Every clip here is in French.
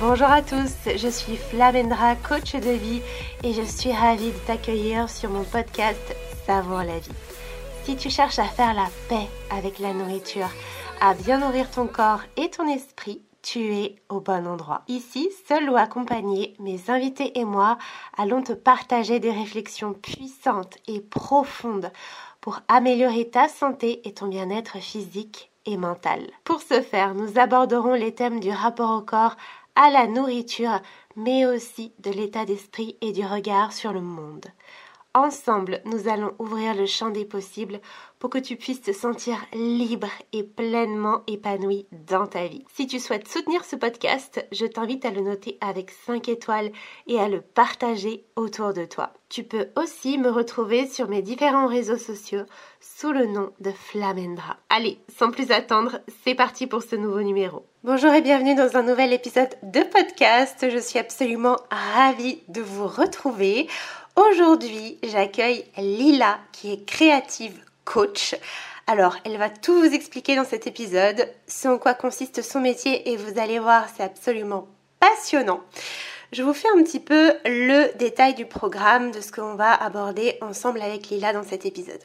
Bonjour à tous, je suis Flamendra, coach de vie et je suis ravie de t'accueillir sur mon podcast Savoir la vie. Si tu cherches à faire la paix avec la nourriture, à bien nourrir ton corps et ton esprit, tu es au bon endroit. Ici, seul ou accompagné, mes invités et moi allons te partager des réflexions puissantes et profondes pour améliorer ta santé et ton bien-être physique et. Pour ce faire, nous aborderons les thèmes du rapport au corps, à la nourriture, mais aussi de l'état d'esprit et du regard sur le monde. Ensemble, nous allons ouvrir le champ des possibles pour que tu puisses te sentir libre et pleinement épanoui dans ta vie. Si tu souhaites soutenir ce podcast, je t'invite à le noter avec 5 étoiles et à le partager autour de toi. Tu peux aussi me retrouver sur mes différents réseaux sociaux sous le nom de Flamendra. Allez, sans plus attendre, c'est parti pour ce nouveau numéro. Bonjour et bienvenue dans un nouvel épisode de podcast. Je suis absolument ravie de vous retrouver. Aujourd'hui, j'accueille Lila qui est créative coach. Alors, elle va tout vous expliquer dans cet épisode, ce en quoi consiste son métier et vous allez voir, c'est absolument passionnant. Je vous fais un petit peu le détail du programme de ce qu'on va aborder ensemble avec Lila dans cet épisode.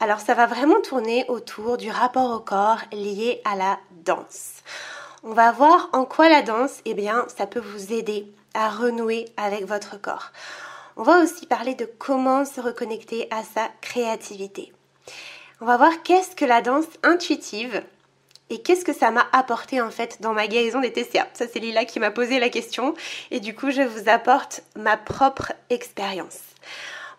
Alors, ça va vraiment tourner autour du rapport au corps lié à la danse. On va voir en quoi la danse, eh bien, ça peut vous aider à renouer avec votre corps. On va aussi parler de comment se reconnecter à sa créativité. On va voir qu'est-ce que la danse intuitive et qu'est-ce que ça m'a apporté en fait dans ma guérison des TCA. Ça c'est Lila qui m'a posé la question et du coup je vous apporte ma propre expérience.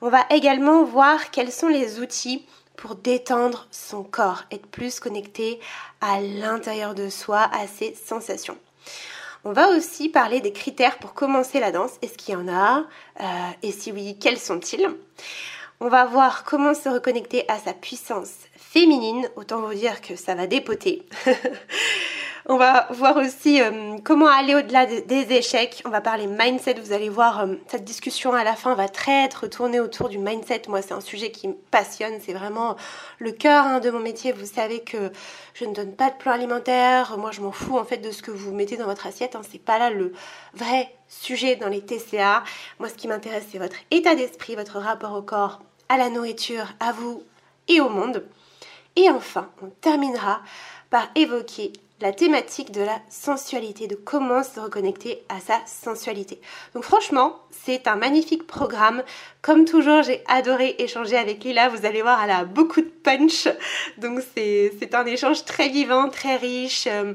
On va également voir quels sont les outils pour détendre son corps, être plus connecté à l'intérieur de soi, à ses sensations. On va aussi parler des critères pour commencer la danse. Est-ce qu'il y en a? Euh, Et si oui, quels sont-ils? On va voir comment se reconnecter à sa puissance féminine. Autant vous dire que ça va dépoter. On va voir aussi euh, comment aller au-delà des échecs. On va parler mindset. Vous allez voir, euh, cette discussion à la fin va très être tournée autour du mindset. Moi, c'est un sujet qui me passionne. C'est vraiment le cœur hein, de mon métier. Vous savez que je ne donne pas de plan alimentaire. Moi, je m'en fous en fait de ce que vous mettez dans votre assiette. Hein. C'est pas là le vrai sujet dans les TCA. Moi, ce qui m'intéresse, c'est votre état d'esprit, votre rapport au corps, à la nourriture, à vous et au monde. Et enfin, on terminera par évoquer la thématique de la sensualité, de comment se reconnecter à sa sensualité. Donc franchement, c'est un magnifique programme. Comme toujours, j'ai adoré échanger avec Lila. Vous allez voir, elle a beaucoup de punch. Donc c'est un échange très vivant, très riche, euh,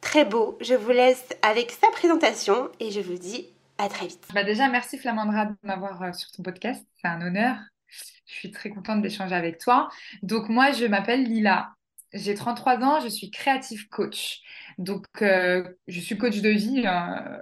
très beau. Je vous laisse avec sa présentation et je vous dis à très vite. Bah déjà, merci Flamandra de m'avoir euh, sur ton podcast. C'est un honneur. Je suis très contente d'échanger avec toi. Donc moi, je m'appelle Lila. J'ai 33 ans, je suis créative coach. Donc, euh, je suis coach de vie, hein,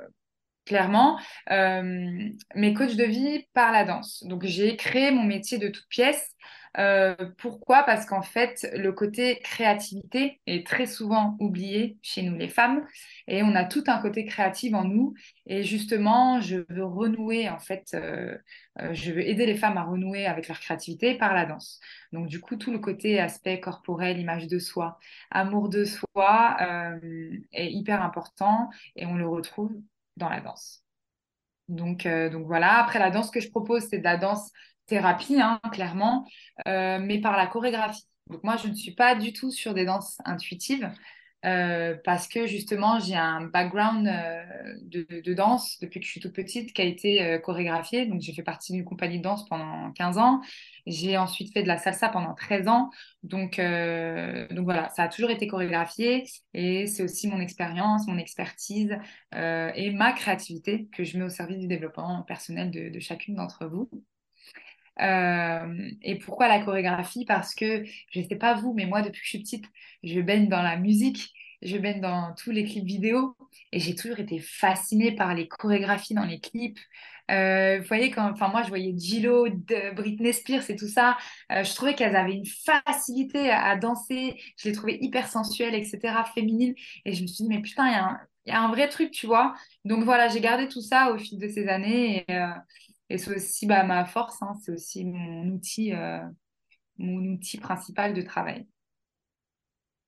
clairement, euh, mais coach de vie par la danse. Donc, j'ai créé mon métier de toute pièce euh, pourquoi? Parce qu'en fait, le côté créativité est très souvent oublié chez nous les femmes et on a tout un côté créatif en nous. Et justement, je veux renouer, en fait, euh, euh, je veux aider les femmes à renouer avec leur créativité par la danse. Donc, du coup, tout le côté aspect corporel, image de soi, amour de soi est hyper important et on le retrouve dans la danse. Donc, donc voilà, après la danse que je propose, c'est de la danse thérapie, hein, clairement, euh, mais par la chorégraphie. Donc moi, je ne suis pas du tout sur des danses intuitives. Euh, parce que justement, j'ai un background euh, de, danse depuis que je suis toute petite qui a été chorégraphié. Donc, j'ai fait partie d'une compagnie de danse pendant 15 ans. J'ai ensuite fait de la salsa pendant 13 ans. Donc, donc voilà, ça a toujours été chorégraphié et c'est aussi mon expérience, mon expertise et ma créativité que je mets au service du développement personnel de chacune d'entre vous. Euh, et pourquoi la chorégraphie? Parce que, je ne sais pas vous, mais moi, depuis que je suis petite, je baigne dans la musique, je baigne dans tous les clips vidéo, et j'ai toujours été fascinée par les chorégraphies dans les clips. Euh, vous voyez, quand, enfin, moi, je voyais Gillo, Britney Spears et tout ça. Euh, je trouvais qu'elles avaient une facilité à, danser. Je les trouvais hyper sensuelles, etc., féminines. Et je me suis dit, mais putain, il y, a un vrai truc, tu vois. Donc voilà, j'ai gardé tout ça au fil de ces années. Et c'est aussi bah, ma force, hein, c'est aussi mon outil, euh, mon outil principal de travail.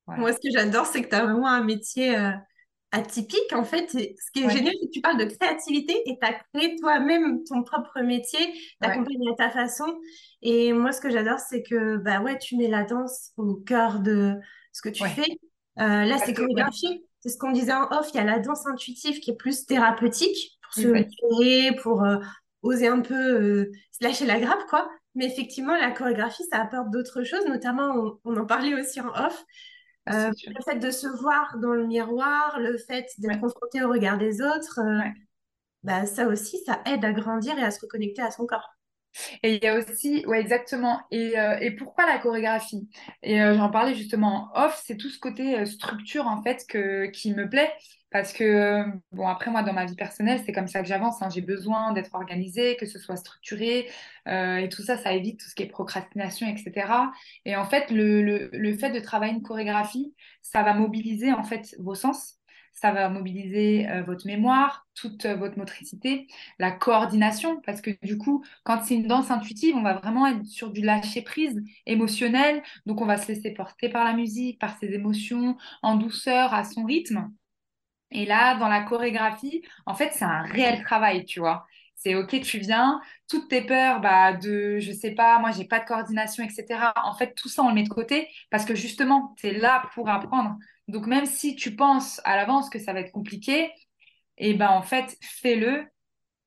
Moi, ce que j'adore, c'est que tu as vraiment un métier euh, atypique. En fait, ce qui est génial, c'est que tu parles de créativité et tu as créé toi-même ton propre métier, t'accompagnes à ta façon. Et moi, ce que j'adore, c'est que bah ouais, tu mets la danse au cœur de ce que tu fais. Euh, là, c'est chorégraphié. C'est ce qu'on disait en off. Il y a la danse intuitive qui est plus thérapeutique pour se créer, pour euh, oser un peu euh, se lâcher la grappe, quoi. Mais effectivement, la chorégraphie, ça apporte d'autres choses. Notamment, on, en parlait aussi en off. Euh, le fait de se voir dans le miroir, le fait d'être confronté au regard des autres, bah, ça aussi, ça aide à grandir et à se reconnecter à son corps. Et il y a aussi, ouais, exactement. Et, euh, et pourquoi la chorégraphie? Et euh, j'en parlais justement en off, c'est tout ce côté euh, structure en fait que, qui me plaît. Parce que, bon, après, moi, dans ma vie personnelle, c'est comme ça que j'avance. Hein. J'ai besoin d'être organisée, que ce soit structuré. et tout ça, ça évite tout ce qui est procrastination, etc. Et en fait, le, fait de travailler une chorégraphie, ça va mobiliser en fait vos sens ça va mobiliser euh, votre mémoire, toute euh, votre motricité, la coordination, parce que du coup, quand c'est une danse intuitive, on va vraiment être sur du lâcher-prise émotionnel, donc on va se laisser porter par la musique, par ses émotions, en douceur, à son rythme. Et là, dans la chorégraphie, en fait, c'est un réel travail, tu vois. C'est OK, tu viens, toutes tes peurs bah, de, je sais pas, moi, j'ai pas de coordination, etc. En fait, tout ça, on le met de côté parce que justement, tu es là pour apprendre. Donc, même si tu penses à l'avance que ça va être compliqué, et eh ben, en fait, fais-le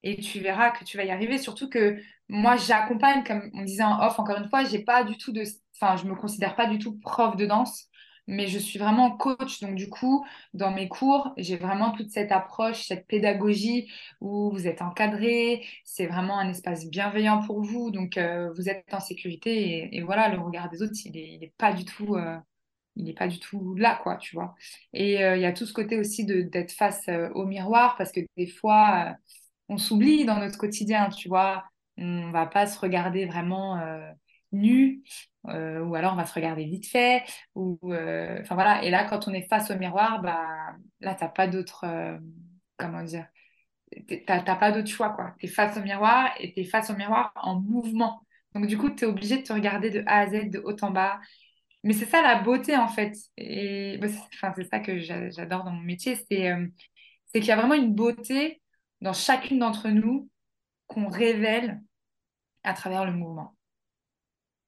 et tu verras que tu vas y arriver. Surtout que moi, j'accompagne, comme on disait en off, encore une fois, j'ai pas du tout de, enfin, je me considère pas du tout prof de danse mais je suis vraiment coach. Donc, du coup, dans mes cours, j'ai vraiment toute cette approche, cette pédagogie où vous êtes encadré, c'est vraiment un espace bienveillant pour vous. Donc, euh, vous êtes en sécurité et, voilà, le regard des autres, il n'est est pas du tout. Euh, il n'est pas du tout là, quoi, tu vois. Et euh, il y a tout ce côté aussi d'être face au miroir, parce que des fois, on s'oublie dans notre quotidien, tu vois. On va pas se regarder vraiment nu, euh, ou alors on va se regarder vite fait, ou euh, enfin voilà. Et là, quand on est face au miroir, bah là, t'as pas d'autre, euh, comment dire, t'as pas d'autre choix quoi. T'es face au miroir et t'es face au miroir en mouvement. Donc du coup, t'es obligé de te regarder de A à Z, de haut en bas. Mais c'est ça la beauté en fait. Et bah, c'est ça que j'adore dans mon métier, c'est c'est qu'il y a vraiment une beauté dans chacune d'entre nous qu'on révèle à travers le mouvement.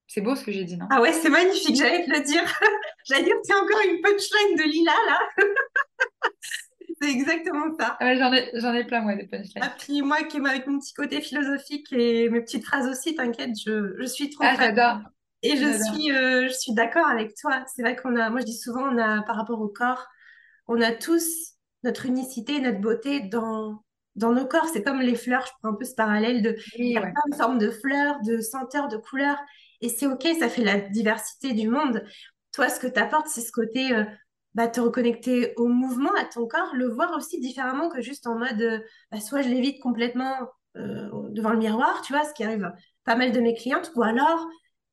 C'est beau ce que j'ai dit, non? Ah ouais, c'est magnifique, j'allais te le dire. j'allais dire, c'est encore une punchline de Lila, là. c'est exactement ça. Ah j'en, ai, j'en ai plein, moi, des punchlines. Ah, puis moi, qui avec mon petit côté philosophique et mes petites phrases aussi, t'inquiète, je, je suis trop... Ah, j'adore. Et je suis, euh, je suis d'accord avec toi. C'est vrai qu'on a, moi je dis souvent, on a, par rapport au corps, on a tous notre unicité, notre beauté dans, dans nos corps. C'est comme les fleurs, je prends un peu ce parallèle de, il y a plein de formes de fleurs, de senteurs, de couleurs. Et c'est OK, ça fait la diversité du monde. Toi, ce que tu apportes, c'est ce côté euh, bah, te reconnecter au mouvement, à ton corps, le voir aussi différemment que juste en mode euh, bah, soit je l'évite complètement euh, devant le miroir, tu vois, ce qui arrive pas mal de mes clientes, ou alors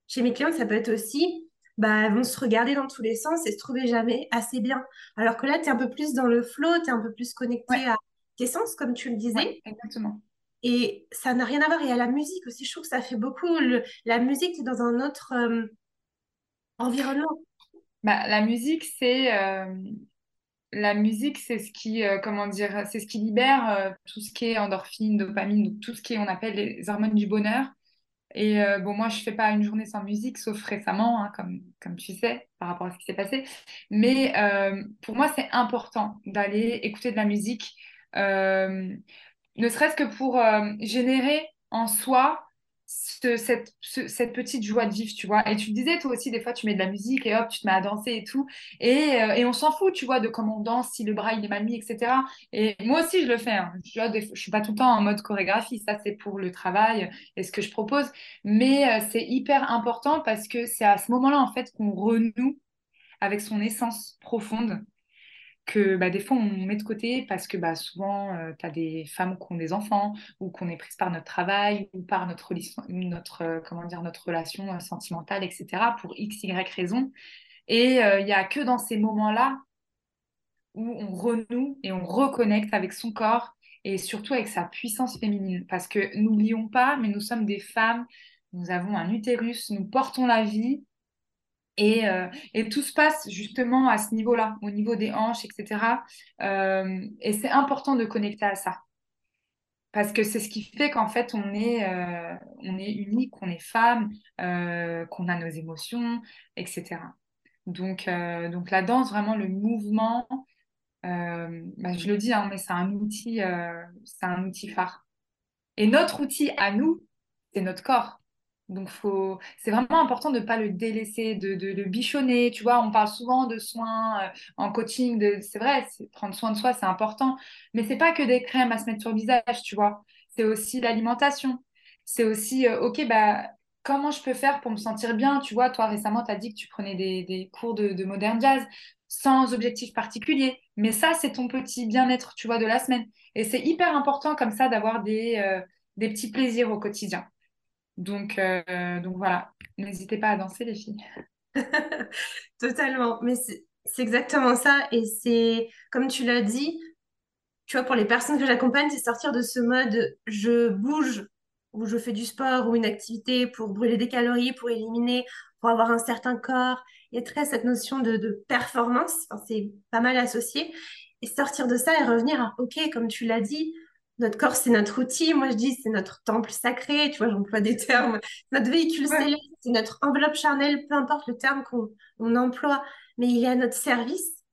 chez mes clientes, ça peut être aussi bah, vont se regarder dans tous les sens et se trouver jamais assez bien. Alors que là, tu es un peu plus dans le flow, tu es un peu plus connecté à tes sens, comme tu le disais. exactement. Et ça n'a rien à voir. Et à la musique aussi, je trouve que ça fait beaucoup. la musique, c'est dans un autre euh, environnement. Bah, la musique, c'est euh, ce qui, euh, ce qui libère tout ce qui est endorphine, dopamine, donc tout ce qui est, on appelle les hormones du bonheur. Et bon, moi, je fais pas une journée sans musique, sauf récemment, hein, comme, comme tu sais, par rapport à ce qui s'est passé. Mais pour moi, c'est important d'aller écouter de la musique ne serait-ce que pour euh, générer en soi cette, petite joie de vivre, tu vois. Et tu te disais, toi aussi, des fois, tu mets de la musique et hop, tu te mets à danser et tout. Et, euh, on s'en fout, tu vois, de comment on danse, si le bras, il est mal mis, etc. Et moi aussi, je le fais. Hein. Je, ne suis pas tout le temps en mode chorégraphie. Ça, c'est pour le travail et ce que je propose. Mais euh, c'est hyper important parce que c'est à ce moment-là, en fait, qu'on renoue avec son essence profonde que bah, des fois on met de côté parce que bah, souvent euh, tu as des femmes qui ont des enfants ou qu'on est prise par notre travail ou par notre, notre, euh, comment dire, notre relation euh, sentimentale, etc. pour x, y raison. Et il n'y a que dans ces moments-là où on renoue et on reconnecte avec son corps et surtout avec sa puissance féminine. Parce que n'oublions pas, mais nous sommes des femmes, nous avons un utérus, nous portons la vie Et, euh, et, tout se passe justement à ce niveau-là, au niveau des hanches, etc. Euh, et c'est important de connecter à ça. Parce que c'est ce qui fait qu'en fait, on est, euh, on est unique, qu'on est femme, qu'on a nos émotions, etc. Donc, donc la danse, vraiment le mouvement, bah, je le dis, hein, mais c'est un outil, c'est un outil phare. Et notre outil à nous, c'est notre corps. Donc, faut... c'est vraiment important de ne pas le délaisser, de, de, bichonner. Tu vois, on parle souvent de soins euh, en coaching. De... C'est vrai, prendre soin de soi, c'est important. Mais c'est pas que des crèmes à se mettre sur le visage, tu vois. C'est aussi l'alimentation. C'est aussi, euh, OK, bah, comment je peux faire pour me sentir bien? Tu vois, toi, récemment, tu as dit que tu prenais des, des cours de, de modern jazz sans objectif particulier. Mais ça, c'est ton petit bien-être, tu vois, de la semaine. Et c'est hyper important comme ça d'avoir des, euh, des petits plaisirs au quotidien. Donc, euh, donc voilà, n'hésitez pas à danser les filles. Totalement, mais c'est exactement ça. Et c'est, comme tu l'as dit, tu vois, pour les personnes que j'accompagne, c'est sortir de ce mode je bouge ou je fais du sport ou une activité pour brûler des calories, pour éliminer, pour avoir un certain corps. Il y a très cette notion de, de performance, c'est pas mal associé. Et sortir de ça et revenir à, OK, comme tu l'as dit, notre corps, c'est notre outil. Moi, je dis, c'est notre temple sacré. Tu vois, j'emploie des termes. Notre véhicule céleste, c'est notre enveloppe charnelle, peu importe le terme qu'on emploie, mais il est à notre service.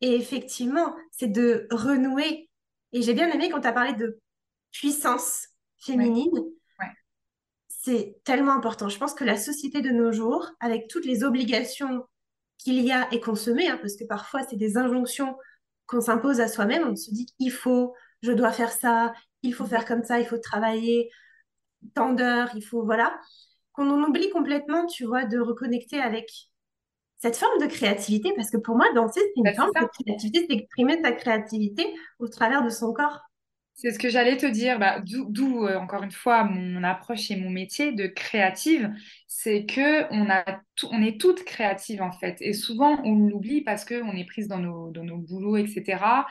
Et effectivement, c'est de renouer. Et j'ai bien aimé quand tu as parlé de puissance féminine. C'est tellement important. Je pense que la société de nos jours, avec toutes les obligations qu'il y a et qu'on se met, hein, parce que parfois, c'est des injonctions qu'on s'impose à soi-même, on se dit qu'il faut, je dois faire ça, il faut faire comme ça, il faut travailler tant d'heures, il faut, voilà, qu'on en oublie complètement, tu vois, de reconnecter avec cette forme de créativité, parce que pour moi, danser, c'est une bah, forme de créativité, c'est exprimer sa créativité au travers de son corps. C'est ce que j'allais te dire, bah, d'où euh, encore une fois mon approche et mon métier de créative, c'est que on a on est toutes créatives en fait, et souvent on l'oublie parce que on est prise dans nos dans nos boulots, etc.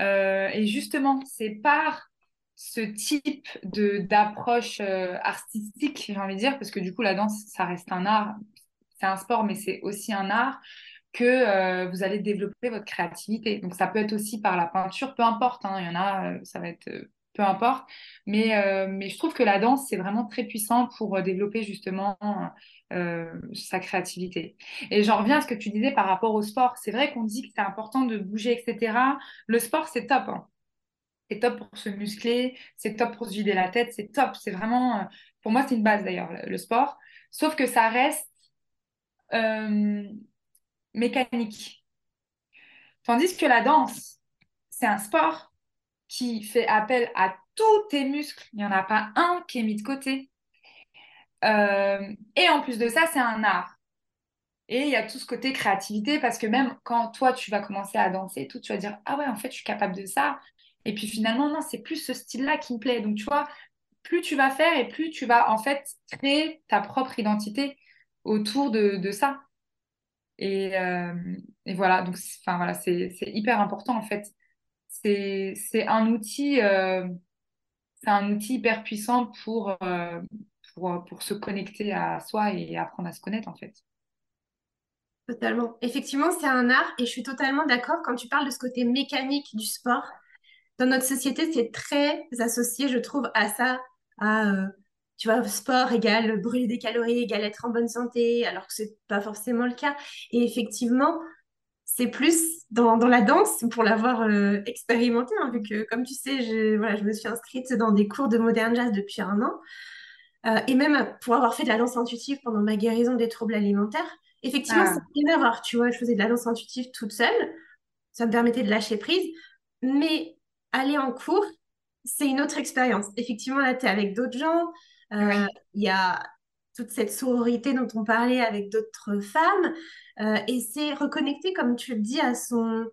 Euh, et justement, c'est par ce type d'approche euh, artistique, j'ai envie de dire, parce que du coup la danse, ça reste un art, c'est un sport, mais c'est aussi un art que euh, vous allez développer votre créativité. Donc ça peut être aussi par la peinture, peu importe, hein, il y en a, euh, ça va être euh, peu importe. Mais, mais je trouve que la danse, c'est vraiment très puissant pour développer justement sa créativité. Et j'en reviens à ce que tu disais par rapport au sport. C'est vrai qu'on dit que c'est important de bouger, etc. Le sport, c'est top. Hein. C'est top pour se muscler, c'est top pour se vider la tête, c'est top. C'est vraiment, pour moi, c'est une base d'ailleurs, le, sport. Sauf que ça reste mécanique. Tandis que la danse, c'est un sport qui fait appel à tous tes muscles. Il n'y en a pas un qui est mis de côté. Euh, et en plus de ça, c'est un art. Et il y a tout ce côté créativité parce que même quand toi, tu vas commencer à danser, tout, tu vas dire, ah ouais, en fait, je suis capable de ça. Et puis finalement, non, c'est plus ce style-là qui me plaît. Donc, tu vois, plus tu vas faire et plus tu vas en fait créer ta propre identité autour de, de ça. Et, euh, et voilà, donc enfin, voilà, c'est hyper important en fait. C'est un outil, euh, c'est un outil hyper puissant euh, pour, pour, se connecter à soi et apprendre à se connaître en fait. Totalement. Effectivement, c'est un art et je suis totalement d'accord quand tu parles de ce côté mécanique du sport. Dans notre société, c'est très associé, je trouve, à ça, à tu vois, sport égale brûler des calories, égale être en bonne santé, alors que c'est pas forcément le cas. Et effectivement, c'est plus dans, dans, la danse, pour l'avoir euh, expérimenté, hein, vu que, comme tu sais, je, voilà, je me suis inscrite dans des cours de modern jazz depuis un an. Euh, et même pour avoir fait de la danse intuitive pendant ma guérison des troubles alimentaires, effectivement, ah. c'est une erreur, tu vois, je faisais de la danse intuitive toute seule, ça me permettait de lâcher prise, mais aller en cours, c'est une autre expérience. Effectivement, là, tu es avec d'autres gens, euh, il y a toute cette sororité dont on parlait avec d'autres femmes. Euh, et c'est reconnecter, comme tu le dis, à son,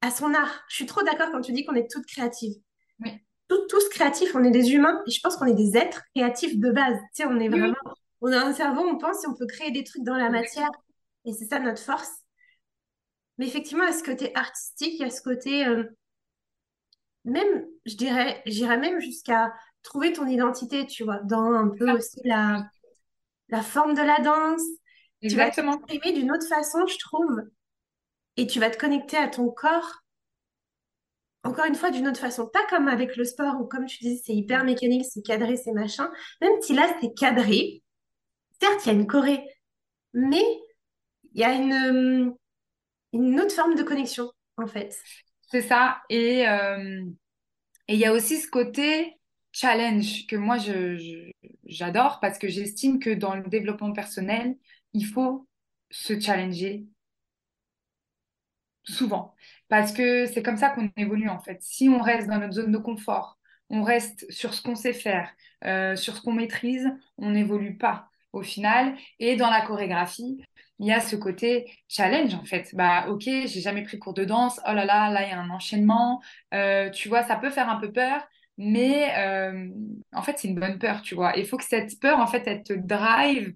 à son art. Je suis trop d'accord quand tu dis qu'on est toutes créatives. Oui. tous créatifs, on est des humains et je pense qu'on est des êtres créatifs de base. Tu sais, on est vraiment, on a un cerveau, on pense et on peut créer des trucs dans la matière et c'est ça notre force. Mais effectivement, à ce côté artistique, il y a ce côté, euh, même, je dirais, j'irais même jusqu'à trouver ton identité, tu vois, dans un peu aussi la, la forme de la danse. Tu vas Exactement. t'exprimer d'une autre façon, je trouve, et tu vas te connecter à ton corps, encore une fois, d'une autre façon. Pas comme avec le sport, où comme tu dis, c'est hyper mécanique, c'est cadré, c'est machin. Même si là, c'est cadré, certes, il y a une choré, mais il y a une, une autre forme de connexion, en fait. C'est ça. Et euh, et il y a aussi ce côté challenge que moi, j'adore parce que j'estime que dans le développement personnel, il faut se challenger souvent. Parce que c'est comme ça qu'on évolue en fait. Si on reste dans notre zone de confort, on reste sur ce qu'on sait faire, euh, sur ce qu'on maîtrise, on n'évolue pas au final. Et dans la chorégraphie, il y a ce côté challenge en fait. Bah ok, j'ai jamais pris cours de danse. Oh là là, là il y a un enchaînement. Euh, tu vois, ça peut faire un peu peur. Mais euh, en fait, c'est une bonne peur, tu vois. Il faut que cette peur, en fait, elle te drive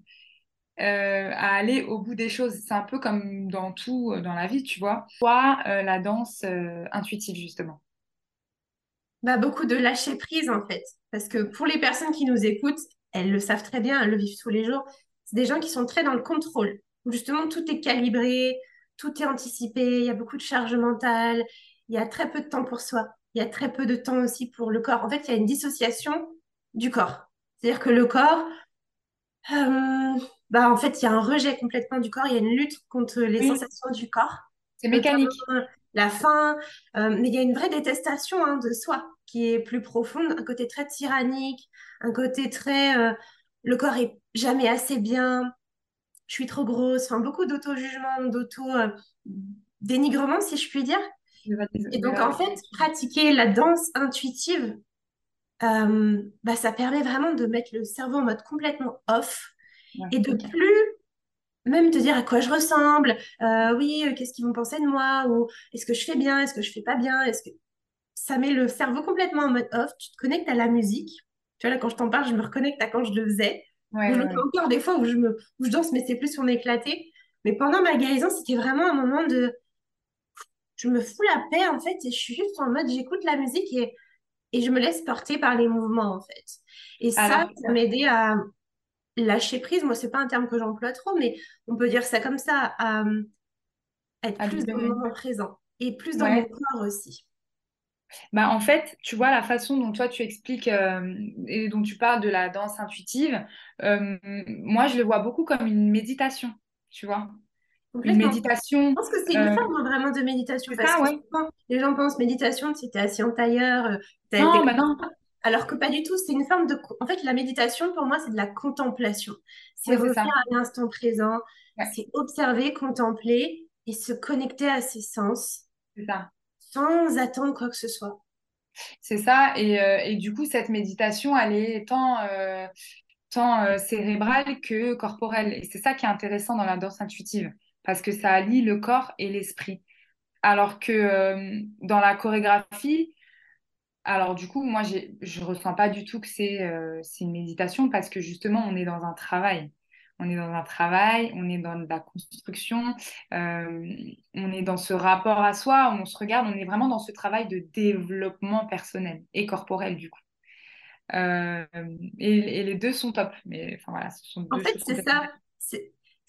euh, à aller au bout des choses. C'est un peu comme dans tout euh, dans la vie, tu vois. Soit euh, la danse intuitive, justement. Bah, beaucoup de lâcher prise, en fait. Parce que pour les personnes qui nous écoutent, elles le savent très bien, elles le vivent tous les jours. C'est des gens qui sont très dans le contrôle, où justement tout est calibré, tout est anticipé, il y a beaucoup de charge mentale, il y a très peu de temps pour soi, il y a très peu de temps aussi pour le corps. En fait, il y a une dissociation du corps. C'est-à-dire que le corps, euh, bah, en fait, il y a un rejet complètement du corps, il y a une lutte contre les Oui, sensations du corps c'est mécanique. la faim, euh, mais il y a une vraie détestation hein, de soi qui est plus profonde, un côté très tyrannique, un côté très euh, le corps est jamais assez bien, je suis trop grosse, enfin beaucoup d'auto-jugement, d'auto-dénigrement si je puis dire. Et donc en fait, pratiquer la danse intuitive, euh, bah, ça permet vraiment de mettre le cerveau en mode complètement off Ouais, et de plus même te dire à quoi je ressemble, euh, oui, euh, qu'est-ce qu'ils vont penser de moi, ou est-ce que je fais bien, est-ce que je fais pas bien, est-ce que ça met le cerveau complètement en mode off, tu te connectes à la musique. Tu vois, là, quand je t'en parle, je me reconnecte à quand je le faisais. Ou Ouais, je ouais, encore des fois où je me, où je danse, mais c'est plus sur m'éclater. Mais pendant ma guérison, c'était vraiment un moment de, je me fous la paix, en fait, et je suis juste en mode, j'écoute la musique et, et je me laisse porter par les mouvements, en fait. Et ça, Alors, ça m'aidait à lâcher prise. Moi, c'est pas un terme que j'emploie trop, mais on peut dire ça comme ça, à être à plus dans le moment présent et plus dans mon Ouais. corps aussi. Bah, en fait, tu vois, la façon dont toi tu expliques euh, et dont tu parles de la danse intuitive, euh, moi je le vois beaucoup comme une méditation, tu vois. Une Complètement. Je méditation, pense que c'est une euh, forme vraiment de méditation parce ça, que ouais. souvent, les gens pensent méditation, si t'es assis en tailleur, euh, Non, bah non. Alors que pas du tout, c'est une forme de... En fait, la méditation, pour moi, c'est de la contemplation. C'est c'est revenir à l'instant présent, Ouais, c'est observer, contempler et se connecter à ses sens c'est ça. sans attendre quoi que ce soit. C'est ça. Et, euh, et du coup, cette méditation, elle est tant, euh, tant euh, cérébrale que corporelle. Et c'est ça qui est intéressant dans la danse intuitive, parce que ça allie le corps et l'esprit. Alors que euh, dans la chorégraphie, Alors du coup, moi, je ressens pas du tout que c'est euh, c'est une méditation parce que justement, on est dans un travail. On est dans un travail, on est dans de la construction, euh, on est dans ce rapport à soi, on se regarde, on est vraiment dans ce travail de développement personnel et corporel du coup. Euh, et, et les deux sont top, mais enfin voilà, ce sont En deux fait, c'est ça.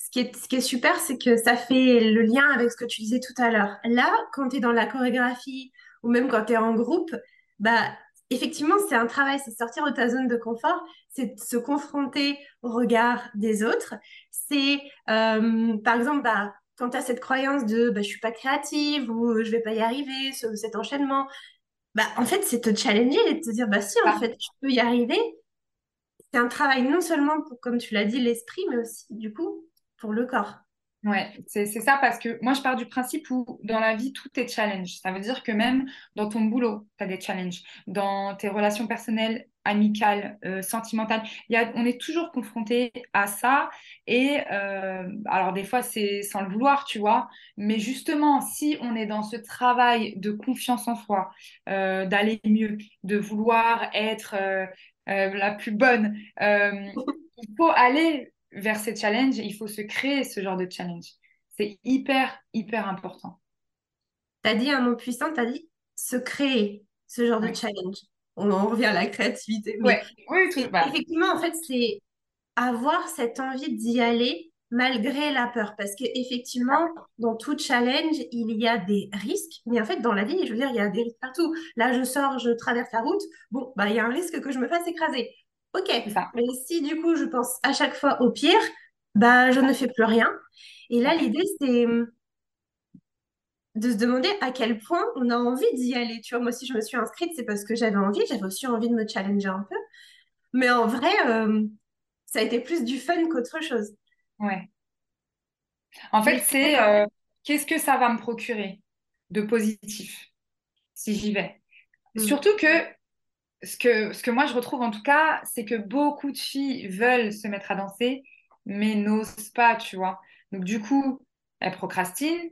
Ce qui est, ce qui est super, c'est que ça fait le lien avec ce que tu disais tout à l'heure. Là, quand tu es dans la chorégraphie ou même quand tu es en groupe, bah, effectivement, c'est un travail, c'est sortir de ta zone de confort, c'est se confronter au regard des autres. C'est, euh, par exemple, bah, quand tu as cette croyance de bah, je suis pas créative ou je vais pas y arriver, ce- cet enchaînement, bah, en fait, c'est te challenger et te dire bah si, en ça. fait, je peux y arriver. C'est un travail non seulement pour, comme tu l'as dit, l'esprit, mais aussi, du coup, pour le corps. Ouais, c'est c'est ça parce que moi je pars du principe où dans la vie tout est challenge. Ça veut dire que même dans ton boulot, tu as des challenges. Dans tes relations personnelles, amicales, euh, sentimentales, il y a, on est toujours confronté à ça. Et euh, alors des fois c'est sans le vouloir, tu vois. Mais justement, si on est dans ce travail de confiance en soi, euh, d'aller mieux, de vouloir être la plus bonne, il faut aller vers ces challenges, il faut se créer ce genre de challenge. C'est hyper, hyper important. Tu as dit un mot puissant, tu as dit se créer ce genre de challenge. On en revient à la créativité, ouais, oui, tout, bah, effectivement, en fait, c'est avoir cette envie d'y aller malgré la peur. Parce qu'effectivement, dans tout challenge, il y a des risques. Mais en fait, dans la vie, je veux dire, il y a des risques partout. Là, je sors, je traverse la route. Bon, bah, il y a un risque que je me fasse écraser. Ok, mais si du coup, je pense à chaque fois au pire, bah, je ne fais plus rien. Et là, l'idée, c'est de se demander à quel point on a envie d'y aller. Tu vois, moi, si je me suis inscrite, c'est parce que j'avais envie, j'avais aussi envie de me challenger un peu. Mais en vrai, euh, ça a été plus du fun qu'autre chose. Ouais. En fait, c'est euh, qu'est-ce que ça va me procurer de positif si j'y vais? Mm. Surtout que ce, que ce que moi je retrouve en tout cas, c'est que beaucoup de filles veulent se mettre à danser, mais n'osent pas, tu vois. Donc du coup, elles procrastinent,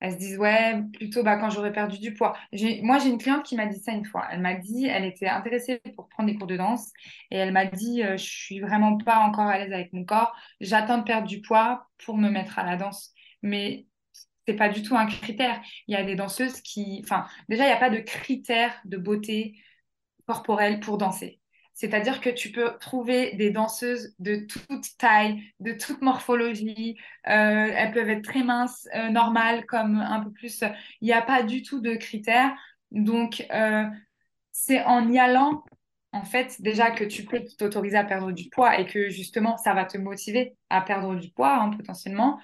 elles se disent, ouais, plutôt bah, quand j'aurais perdu du poids. Moi, j'ai une cliente qui m'a dit ça une fois. Elle m'a dit, elle était intéressée pour prendre des cours de danse et elle m'a dit, euh, je suis vraiment pas encore à l'aise avec mon corps. J'attends de perdre du poids pour me mettre à la danse. Mais c'est pas du tout un critère. Il y a des danseuses qui, enfin, déjà, il n'y a pas de critère de beauté corporelle pour danser. C'est-à-dire que tu peux trouver des danseuses de toute taille, de toute morphologie. Euh, elles peuvent être très minces, euh, normales, comme un peu plus. Il n'y a pas du tout de critères. Donc, euh, c'est en y allant, en fait, déjà que tu peux t'autoriser à perdre du poids et que justement, ça va te motiver à perdre du poids, hein, potentiellement,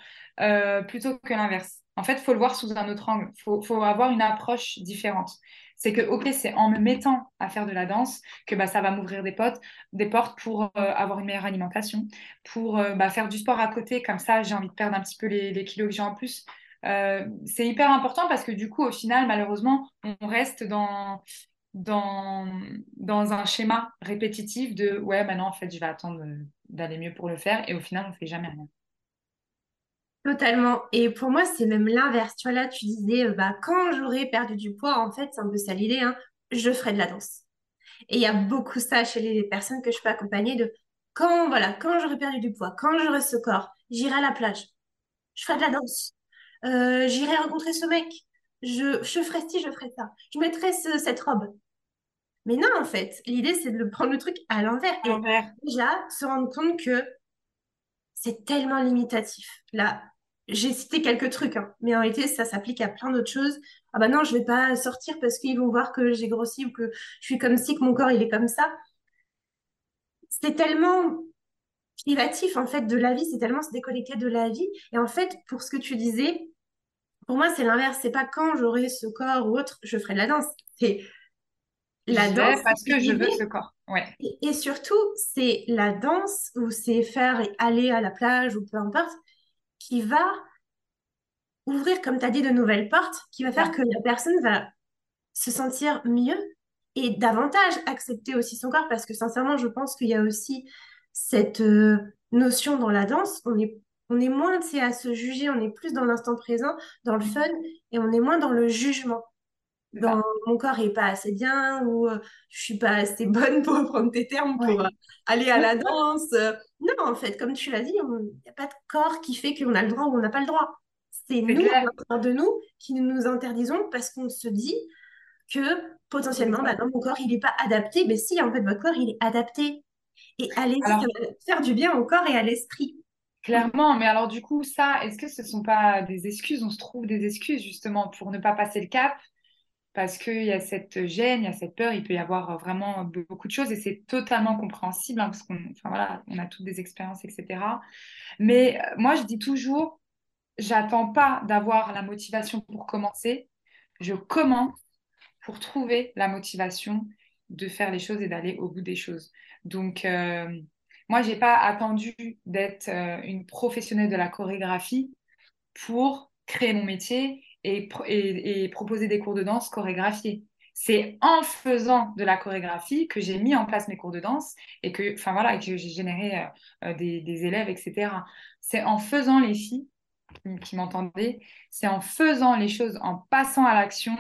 plutôt que l'inverse. En fait, il faut le voir sous un autre angle. Il faut, faut avoir une approche différente c'est que, ok, c'est en me mettant à faire de la danse que bah, ça va m'ouvrir des, des portes pour euh, avoir une meilleure alimentation, pour euh, bah, faire du sport à côté, comme ça, j'ai envie de perdre un petit peu les, kilos que j'ai en plus. Euh, c'est hyper important parce que du coup, au final, malheureusement, on reste dans, dans, dans un schéma répétitif de ouais, maintenant, en fait, je vais attendre d'aller mieux pour le faire et au final, on ne fait jamais rien. Totalement. Et pour moi, c'est même l'inverse. Tu vois, là, tu disais, euh, bah, quand j'aurai perdu du poids, en fait, c'est un peu ça l'idée, hein, je ferai de la danse. Et il y a beaucoup ça chez les personnes que je peux accompagner de quand, voilà, quand j'aurai perdu du poids, quand j'aurai ce corps, j'irai à la plage, je ferai de la danse, euh, j'irai rencontrer ce mec, je, je ferai ci, je ferai ça, je mettrai cette robe. Mais non, en fait, l'idée, c'est de prendre le truc à l'envers. Et déjà, se rendre compte que c'est tellement limitatif. Là, j'ai cité quelques trucs, hein. mais en réalité, ça s'applique à plein d'autres choses. Ah bah non, je vais pas sortir parce qu'ils vont voir que j'ai grossi ou que je suis comme ci, que mon corps, il est comme ça. C'est tellement privatif, en fait, de la vie, c'est tellement se déconnecter de la vie. Et en fait, pour ce que tu disais, pour moi, c'est l'inverse. C'est pas quand j'aurai ce corps ou autre, je ferai de la danse. C'est la danse. Parce que je veux ce corps. Ouais. Et, et surtout, c'est la danse ou c'est faire aller à la plage ou peu importe qui va ouvrir, comme tu as dit, de nouvelles portes, qui va faire que la personne va se sentir mieux et davantage accepter aussi son corps, parce que sincèrement, je pense qu'il y a aussi cette euh, notion dans la danse, on est, on est moins à se juger, on est plus dans l'instant présent, dans le fun, et on est moins dans le jugement dans mon corps est pas assez bien ou euh, je suis pas assez bonne pour prendre tes termes pour euh, aller à la danse. Non, en fait, comme tu l'as dit, il n'y a pas de corps qui fait qu'on a le droit ou on n'a pas le droit. C'est nous, de nous, qui nous interdisons parce qu'on se dit que potentiellement, bah non, mon corps, il n'est pas adapté. Mais si, en fait, votre corps, il est adapté. Et allez faire du bien au corps et à l'esprit. Clairement, mais alors du coup, ça, est-ce que ce ne sont pas des excuses? On se trouve des excuses justement pour ne pas passer le cap parce qu'il y a cette gêne, il y a cette peur, il peut y avoir vraiment beaucoup de choses et c'est totalement compréhensible hein, parce qu'on enfin, voilà, on a toutes des expériences, etc. Mais euh, moi, je dis toujours, j'attends pas d'avoir la motivation pour commencer, je commence pour trouver la motivation de faire les choses et d'aller au bout des choses. Donc, euh, moi, je n'ai pas attendu d'être euh, une professionnelle de la chorégraphie pour créer mon métier et, proposer des cours de danse chorégraphiés. C'est en faisant de la chorégraphie que j'ai mis en place mes cours de danse et que, enfin voilà, que j'ai généré euh, euh, des, élèves, etc. C'est en faisant les filles qui m'entendaient, c'est en faisant les choses, en passant à l'action,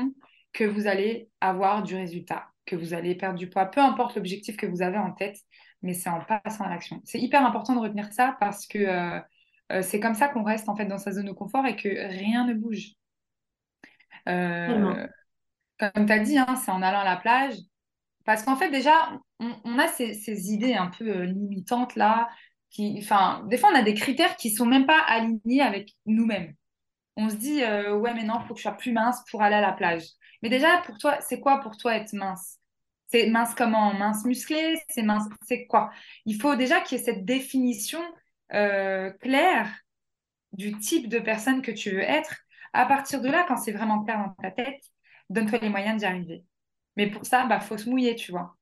que vous allez avoir du résultat, que vous allez perdre du poids, peu importe l'objectif que vous avez en tête, mais c'est en passant à l'action. C'est hyper important de retenir ça parce que euh, c'est comme ça qu'on reste en fait dans sa zone de confort et que rien ne bouge. Euh, comme tu as dit, hein, c'est en allant à la plage. Parce qu'en fait, déjà, on, a ces, idées un peu euh, limitantes là, qui, des fois, on a des critères qui sont même pas alignés avec nous-mêmes. On se dit, euh, ouais, mais non, il faut que je sois plus mince pour aller à la plage. Mais déjà, pour toi, c'est quoi pour toi être mince? C'est mince comment? Mince musclé? C'est mince, c'est quoi? Il faut déjà qu'il y ait cette définition claire du type de personne que tu veux être. À partir de là, quand c'est vraiment clair dans ta tête, donne-toi les moyens d'y arriver. Mais pour ça, bah, faut se mouiller, tu vois.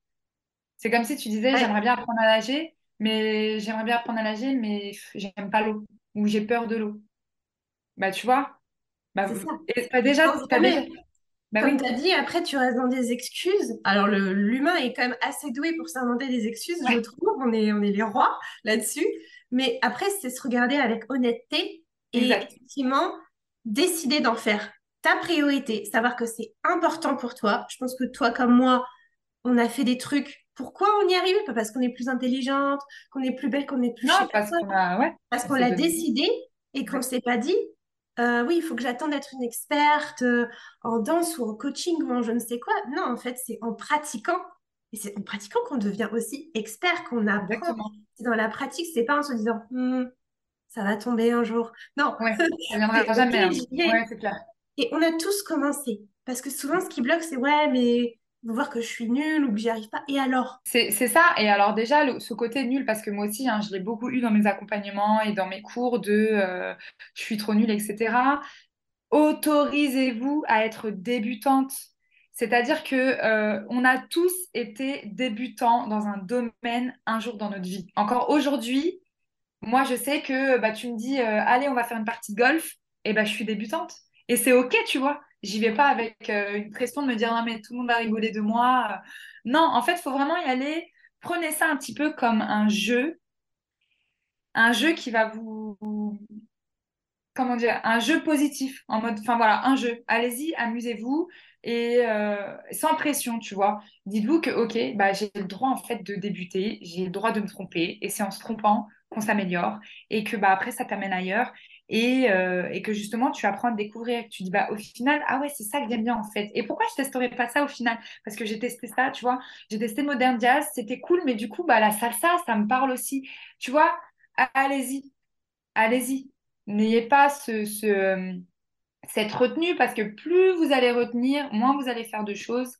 C'est comme si tu disais, j'aimerais bien apprendre à nager, mais j'aimerais bien apprendre à nager, mais j'aime pas l'eau ou j'ai peur de l'eau. Bah, tu vois, bah, C'est ça. et t'as déjà, jamais- Bah Comme oui, tu as dit, après, tu restes dans des excuses. Alors, l'humain est quand même assez doué pour s'inventer des excuses, je trouve. On est, on est les rois là-dessus. Mais après, c'est se regarder avec honnêteté et exact. effectivement, décider d'en faire ta priorité. Savoir que c'est important pour toi. Je pense que toi, comme moi, on a fait des trucs. Pourquoi on y arrive? Pas parce qu'on est plus intelligente, qu'on est plus belle, qu'on est plus Non, parce qu'on a, ouais, Parce on qu'on s'est l'a décidé et qu'on Ouais, ne s'est pas dit, euh, oui, il faut que j'attende d'être une experte euh, en danse ou en coaching ou en je ne sais quoi. Non, en fait, c'est en pratiquant. Et c'est en pratiquant qu'on devient aussi expert, qu'on apprend. C'est dans la pratique, c'est pas en se disant, Hmm, ça va tomber un jour. Non, Ouais, ça viendra jamais. hein. j'y vais. Ouais, c'est clair. Et on a tous commencé. Parce que souvent, ce qui bloque, c'est ouais, mais vous voir que je suis nulle ou que j'y arrive pas. Et alors? C'est c'est ça. Et alors déjà, le- ce côté nul, parce que moi aussi, hein, je l'ai beaucoup eu dans mes accompagnements et dans mes cours de euh, je suis trop nulle, etc. Autorisez-vous à être débutante. C'est-à-dire que euh, on a tous été débutants dans un domaine un jour dans notre vie. Encore aujourd'hui, moi, je sais que bah, tu me dis, euh, allez, on va faire une partie de golf, et bah, je suis débutante. Et c'est OK, tu vois. J'y vais pas avec euh, une pression de me dire, non, mais tout le monde va rigoler de moi. Non, en fait, il faut vraiment y aller. Prenez ça un petit peu comme un jeu, un jeu qui va vous, comment dire, un jeu positif, en mode, enfin voilà, un jeu. Allez-y, amusez-vous et euh, sans pression, tu vois. Dites-vous que, ok, bah, j'ai le droit en fait de débuter, j'ai le droit de me tromper et c'est en se trompant qu'on s'améliore et que bah, après ça t'amène ailleurs et, euh, et que justement tu apprends à découvrir. Tu dis, bah, au final, ah ouais, c'est ça que j'aime bien en fait. Et pourquoi je testerais pas ça au final? Parce que j'ai testé ça, tu vois. J'ai testé Modern Jazz, c'était cool, mais du coup, bah, la salsa, ça me parle aussi. Tu vois, allez-y allez-y. N'ayez pas ce, ce, cette retenue parce que plus vous allez retenir, moins vous allez faire de choses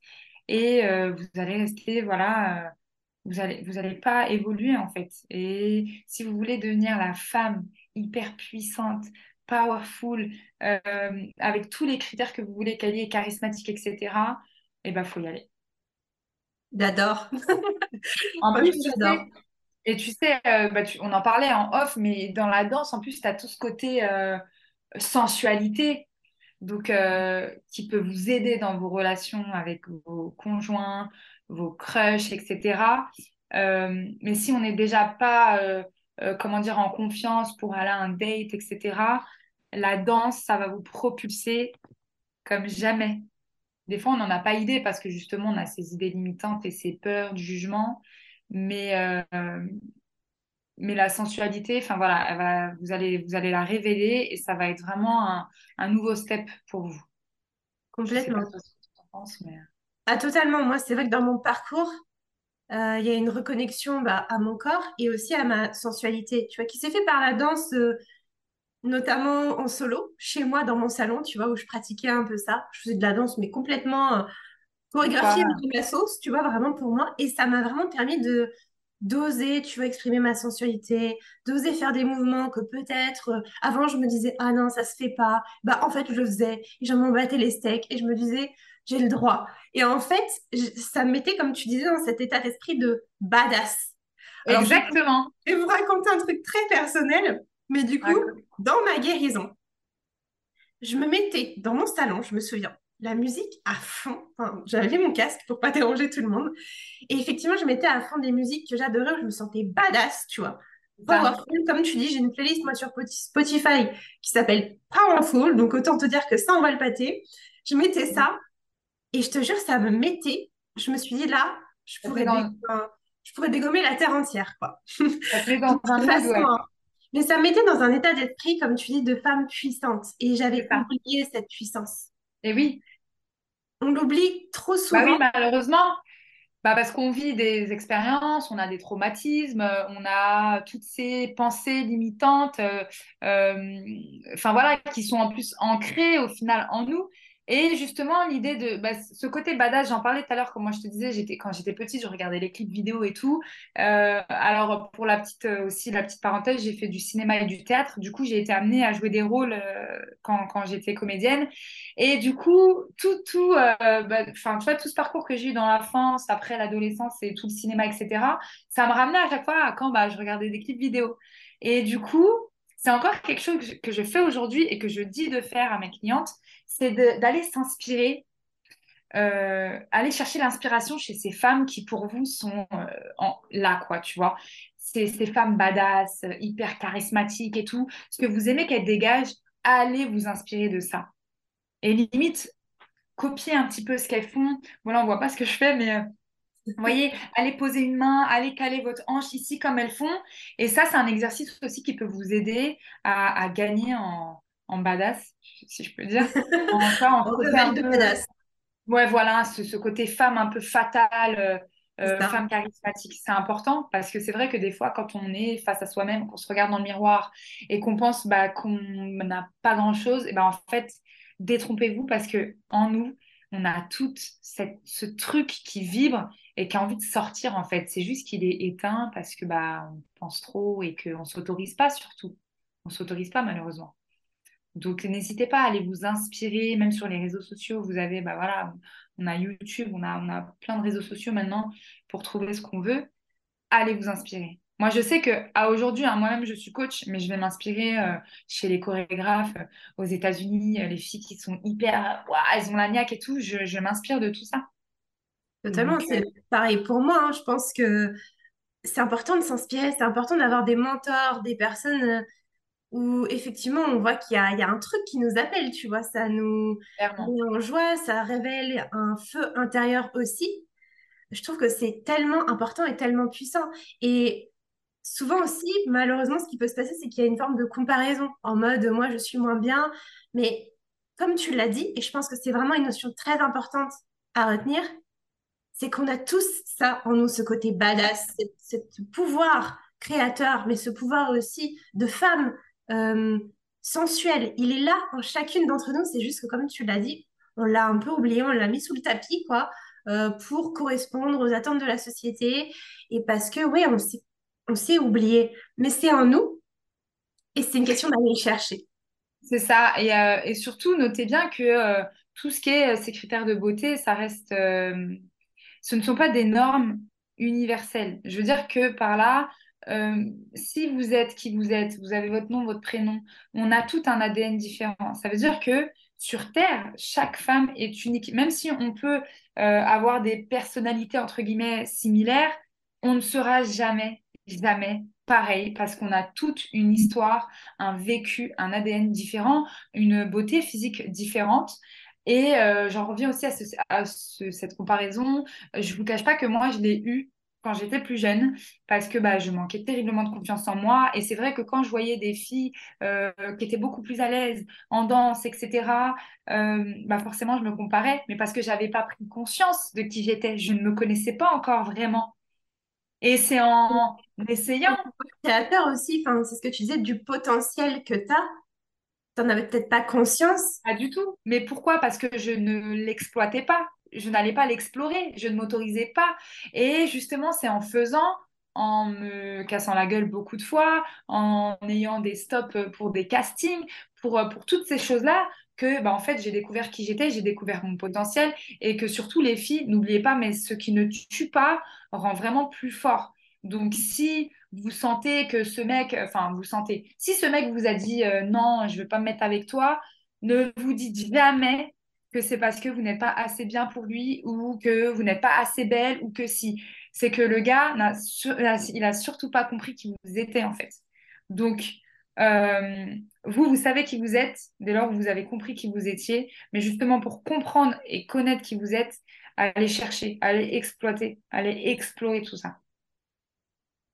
et euh, vous allez rester, voilà, euh, vous allez, vous allez pas évoluer en fait. Et si vous voulez devenir la femme hyper puissante, powerful, euh, avec tous les critères que vous voulez qu'elle ait, charismatique, etc., eh ben, faut y aller. J'adore. En plus, j'adore. et tu sais, euh, bah, tu- on en parlait en off, mais dans la danse, en plus, tu as tout ce côté euh, sensualité, donc euh, qui peut vous aider dans vos relations avec vos conjoints, vos crushs, etc. Euh, mais si on n'est déjà pas, euh, euh, comment dire, en confiance pour aller à un date, etc., la danse, ça va vous propulser comme jamais. Des fois, on n'en a pas idée parce que justement, on a ces idées limitantes et ces peurs du jugement. Mais, mais la sensualité, enfin voilà, elle va, vous allez, vous allez la révéler et ça va être vraiment un, un nouveau step pour vous. Je sais pas Complètement. toi ce que tu en penses, mais... Ah, totalement. Moi, c'est vrai que dans mon parcours, euh, il y a une reconnexion bah, à mon corps et aussi à ma sensualité, tu vois, qui s'est fait par la danse, euh, notamment en solo, chez moi, dans mon salon, tu vois, où je pratiquais un peu ça. Je faisais de la danse, mais complètement euh, chorégraphiée Voilà, de la sauce, tu vois, vraiment pour moi. Et ça m'a vraiment permis de d'oser, tu vois, exprimer ma sensualité, d'oser faire des mouvements que peut-être, euh, avant, je me disais, ah non, ça se fait pas. Bah, en fait, je le faisais et je m'en battais les steaks et je me disais, j'ai le droit. Et en fait, je- ça me mettait, comme tu disais, dans cet état d'esprit de badass. Alors, exactement. je vais vous raconter un truc très personnel, mais du coup, Raconte. dans ma guérison, je me mettais dans mon salon, je me souviens, la musique à fond. Enfin, j'avais mon casque pour pas déranger tout le monde. Et effectivement, je mettais à fond des musiques que j'adorais, je me sentais badass, tu vois. Ça. Powerful, comme tu dis, j'ai une playlist moi sur Spotify qui s'appelle Powerful, donc autant te dire que ça, on va le pâter. Je mettais ça et je te jure, ça me mettait. Je me suis dit là, je pourrais, dé- dans, enfin, je pourrais dégommer la terre entière, quoi. ça dans un façon, ouais. hein. Mais ça me mettait dans un état d'esprit, comme tu dis, de femme puissante. Et j'avais ça. oublié cette puissance. Et oui, On l'oublie trop bah oui, souvent. malheureusement. Bah parce qu'on vit des expériences, on a des traumatismes, euh, on a toutes ces pensées limitantes, euh, euh, enfin voilà, qui sont en plus ancrées au final en nous. Et justement, l'idée de bah, ce côté badass, j'en parlais tout à l'heure, comme moi je te disais, j'étais quand j'étais petite, je regardais les clips vidéo et tout. Euh, alors pour la petite euh, aussi la petite parenthèse, j'ai fait du cinéma et du théâtre. Du coup, j'ai été amenée à jouer des rôles euh, quand, j'étais comédienne. Et du coup, tout tout, bah, enfin tu vois tout ce parcours que j'ai eu dans l'enfance, après l'adolescence et tout le cinéma, etc. Ça me ramenait à chaque fois à quand bah, je regardais des clips vidéo. Et du coup, c'est encore quelque chose que je fais aujourd'hui et que je dis de faire à mes clientes c'est d'aller s'inspirer, euh, aller chercher l'inspiration chez ces femmes qui, pour vous, sont euh, là, quoi, tu vois. Ces, ces femmes badass, hyper charismatiques et tout. Ce que vous aimez qu'elles dégagent, allez vous inspirer de ça. Et limite, copier un petit peu ce qu'elles font. Voilà, on voit pas ce que je fais, mais... Vous voyez, allez poser une main, allez caler votre hanche ici comme elles font. Et ça, c'est un exercice aussi qui peut vous aider à, à gagner en, en badass, si je peux dire. en un peu... badass. Ouais, voilà, ce, ce, côté femme un peu fatale, euh, euh femme charismatique, c'est important parce que c'est vrai que des fois, quand on est face à soi-même, qu'on se regarde dans le miroir et qu'on pense bah, qu'on n'a pas grand-chose, et ben en fait, détrompez-vous parce que en nous, on a tout ce truc qui vibre et qui a envie de sortir en fait. C'est juste qu'il est éteint parce que bah on pense trop et qu'on ne s'autorise pas surtout. On ne s'autorise pas malheureusement. Donc, n'hésitez pas à aller vous inspirer, même sur les réseaux sociaux. Vous avez, bah voilà, on a YouTube, on a plein de réseaux sociaux maintenant pour trouver ce qu'on veut. Allez vous inspirer. Moi, je sais que à aujourd'hui, hein, moi-même, je suis coach, mais je vais m'inspirer euh, chez les chorégraphes euh, aux États-Unis, euh, les filles qui sont hyper, elles ont la niaque et tout. Je, m'inspire de tout ça. Totalement, c'est pareil pour moi. Hein. Je pense que c'est important de s'inspirer, c'est important d'avoir des mentors, des personnes où effectivement on voit qu'il y, y a, un truc qui nous appelle, tu vois, ça nous met en joie, ça révèle un feu intérieur aussi. Je trouve que c'est tellement important et tellement puissant. Et souvent aussi, malheureusement, ce qui peut se passer, c'est qu'il y a une forme de comparaison en mode moi je suis moins bien. Mais comme tu l'as dit, et je pense que c'est vraiment une notion très importante à retenir, c'est qu'on a tous ça en nous, ce côté badass, ce pouvoir créateur, mais ce pouvoir aussi de femme euh, sensuel. Il est là en chacune d'entre nous. C'est juste que, comme tu l'as dit, on l'a un peu oublié, on l'a mis sous le tapis, quoi, euh, pour correspondre aux attentes de la société. Et parce que, oui, on on s'est oublié. Mais c'est en nous. Et c'est une question d'aller le chercher. C'est ça. Et, euh, et, surtout, notez bien que tout ce qui est ces critères de beauté, ça reste. ce ne sont pas des normes universelles. Je veux dire que par là, euh, si vous êtes qui vous êtes, vous avez votre nom, votre prénom, on a tout un ADN différent. Ça veut dire que sur Terre, chaque femme est unique. Même si on peut euh, avoir des personnalités, entre guillemets, similaires, on ne sera jamais, jamais pareil parce qu'on a toute une histoire, un vécu, un ADN différent, une beauté physique différente. Et euh, j'en reviens aussi à, cette comparaison. Je ne vous cache pas que moi, je l'ai eu quand j'étais plus jeune parce que bah, je manquais terriblement de confiance en moi. Et c'est vrai que quand je voyais des filles euh, qui étaient beaucoup plus à l'aise en danse, etc., euh, bah forcément, je me comparais, mais parce que je n'avais pas pris conscience de qui j'étais. Je ne me connaissais pas encore vraiment. Et c'est en essayant. Créateur aussi, c'est ce que tu disais, du potentiel que tu as. Tu n'en avais peut-être pas conscience. Pas du tout. Mais pourquoi? Parce que je ne l'exploitais pas je n'allais pas l'explorer, je ne m'autorisais pas. Et justement, c'est en faisant, en me cassant la gueule beaucoup de fois, en ayant des stops pour des castings, pour, pour toutes ces choses-là, que bah, en fait j'ai découvert qui j'étais, j'ai découvert mon potentiel et que surtout les filles, n'oubliez pas, mais ce qui ne tue pas rend vraiment plus fort. Donc si vous sentez que ce mec, enfin vous sentez, si ce mec vous a dit euh, non, je ne veux pas me mettre avec toi, ne vous dites jamais que c'est parce que vous n'êtes pas assez bien pour lui ou que vous n'êtes pas assez belle ou que si. C'est que le gars, n'a il a surtout pas compris qui vous étiez en fait. Donc, euh, vous, vous savez qui vous êtes dès lors que vous avez compris qui vous étiez. Mais justement, pour comprendre et connaître qui vous êtes, allez chercher, allez exploiter, allez explorer tout ça.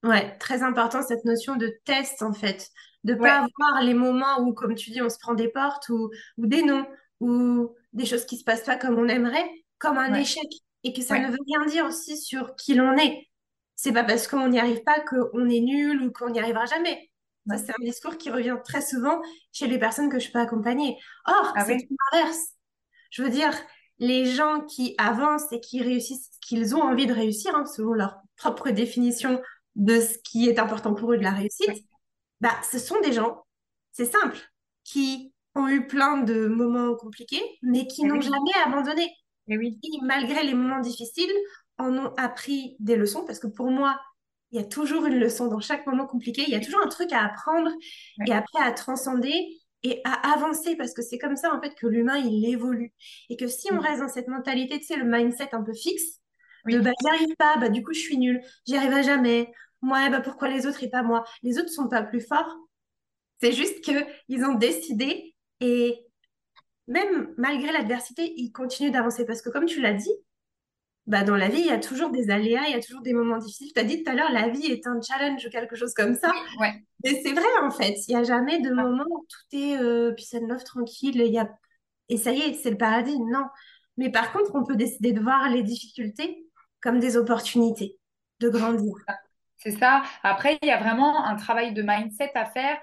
Ouais, très important cette notion de test en fait. De ne pas avoir les moments où, comme tu dis, on se prend des portes ou, ou des noms ou des choses qui se passent pas comme on aimerait, comme un échec. et que ça ne veut rien dire aussi sur qui l'on est. C'est pas parce qu'on n'y arrive pas qu'on est nul ou qu'on n'y arrivera jamais. c'est un discours qui revient très souvent chez les personnes que je peux accompagner. Or, ah c'est l'inverse. Je veux dire, les gens qui avancent et qui réussissent ce qu'ils ont envie de réussir, hein, selon leur propre définition de ce qui est important pour eux de la réussite, bah, ce sont des gens, c'est simple, qui ont eu plein de moments compliqués, mais qui n'ont jamais abandonné. Et oui. malgré les moments difficiles, en ont appris des leçons, parce que pour moi, il y a toujours une leçon dans chaque moment compliqué, il y a toujours un truc à apprendre et après à transcender et à avancer, parce que c'est comme ça en fait que l'humain, il évolue. Et que si on reste dans cette mentalité, tu sais, le mindset un peu fixe, de bah, j'y arrive pas, bah du coup, je suis nulle, j'y arriverai jamais, moi, bah, pourquoi les autres et pas moi? Les autres sont pas plus forts, c'est juste qu'ils ont décidé et même malgré l'adversité, ils continuent d'avancer. Parce que comme tu l'as dit, bah, dans la vie, il y a toujours des aléas, il y a toujours des moments difficiles. Tu as dit tout à l'heure, la vie est un challenge ou quelque chose comme ça. Ouais. Mais c'est vrai, en fait. Il n'y a jamais de moment où tout est euh, puis ça neuf, tranquille. Y a... Et ça y est, c'est le paradis. Non. Mais par contre, on peut décider de voir les difficultés comme des opportunités de grandir. C'est ça. Après, il y a vraiment un travail de mindset à faire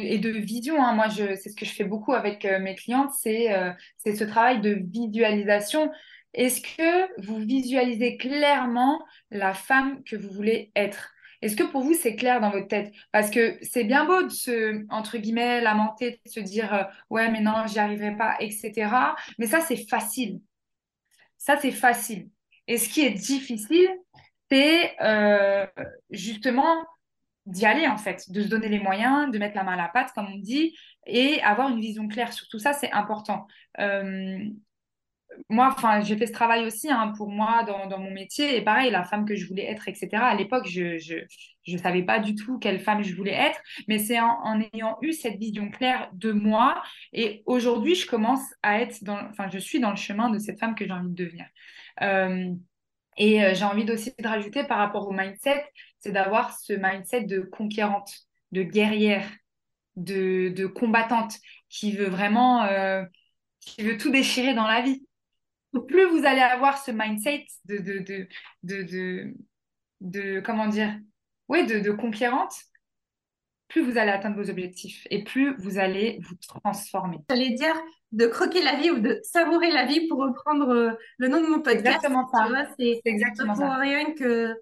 et de vision. Hein. Moi, c'est ce que je fais beaucoup avec euh, mes clientes, euh, c'est ce travail de visualisation. Est-ce que vous visualisez clairement la femme que vous voulez être? Est-ce que pour vous, c'est clair dans votre tête? Parce que c'est bien beau de se, entre guillemets, lamenter, de se dire euh, ouais, mais non, j'y arriverai pas, etc. Mais ça, c'est facile. Ça, c'est facile. Et ce qui est difficile, c'est euh, justement d'y aller en fait, de se donner les moyens, de mettre la main à la pâte comme on dit, et avoir une vision claire sur tout ça, c'est important. Euh, moi, enfin, j'ai fait ce travail aussi hein, pour moi dans, mon métier, et pareil, la femme que je voulais être, etc. À l'époque, je, je je savais pas du tout quelle femme je voulais être, mais c'est en, ayant eu cette vision claire de moi, et aujourd'hui, je commence à être dans, enfin, je suis dans le chemin de cette femme que j'ai envie de devenir. Euh, et euh, j'ai envie aussi de rajouter par rapport au mindset, c'est d'avoir ce mindset de conquérante, de guerrière, de, de combattante, qui veut vraiment, euh, qui veut tout déchirer dans la vie. Plus vous allez avoir ce mindset de, de, de, de, de, comment dire, oui, de, de conquérante, plus vous allez atteindre vos objectifs et plus vous allez vous transformer. J'allais dire de croquer la vie ou de savourer la vie pour reprendre euh, le nom de mon podcast. Exactement ça. C'est exactement pour rien que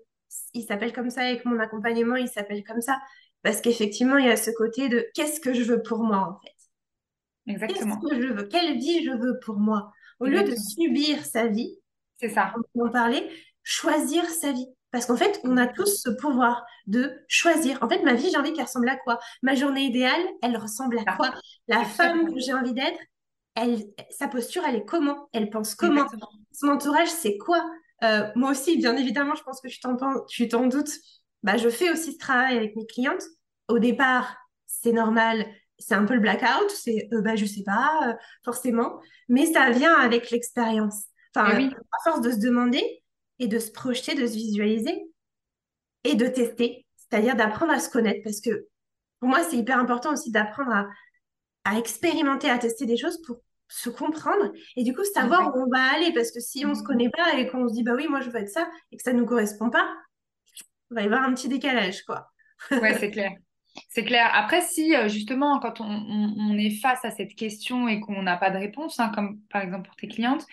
il s'appelle comme ça et que mon accompagnement il s'appelle comme ça parce qu'effectivement il y a ce côté de qu'est-ce que je veux pour moi en fait? Exactement. Qu'est-ce que je veux? Quelle vie je veux pour moi? Au lieu de subir sa vie, c'est ça. On en parler, choisir sa vie. Parce qu'en fait, on a tous ce pouvoir de choisir. En fait, ma vie, j'ai envie qu'elle ressemble à quoi? Ma journée idéale, elle ressemble à quoi? La femme que j'ai envie d'être, elle, sa posture, elle est comment? Elle pense comment? Son entourage, c'est quoi? Euh, Moi aussi, bien évidemment, je pense que tu t'en doutes. Bah, je fais aussi ce travail avec mes clientes. Au départ, c'est normal, c'est un peu le blackout, c'est euh, bah, je sais pas, euh, forcément, mais ça vient avec l'expérience. Enfin, eh à force de se demander, et de se projeter, de se visualiser et de tester, c'est-à-dire d'apprendre à se connaître. Parce que pour moi, c'est hyper important aussi d'apprendre à, à, expérimenter, à tester des choses pour se comprendre et du coup savoir où on va aller. Parce que si on ne se connaît pas et qu'on se dit, bah oui, moi je veux être ça et que ça ne nous correspond pas, il va y avoir un petit décalage, quoi. ouais, c'est clair. C'est clair. Après, si euh, justement, quand on, est face à cette question et qu'on n'a pas de réponse, hein, comme par exemple pour tes clientes,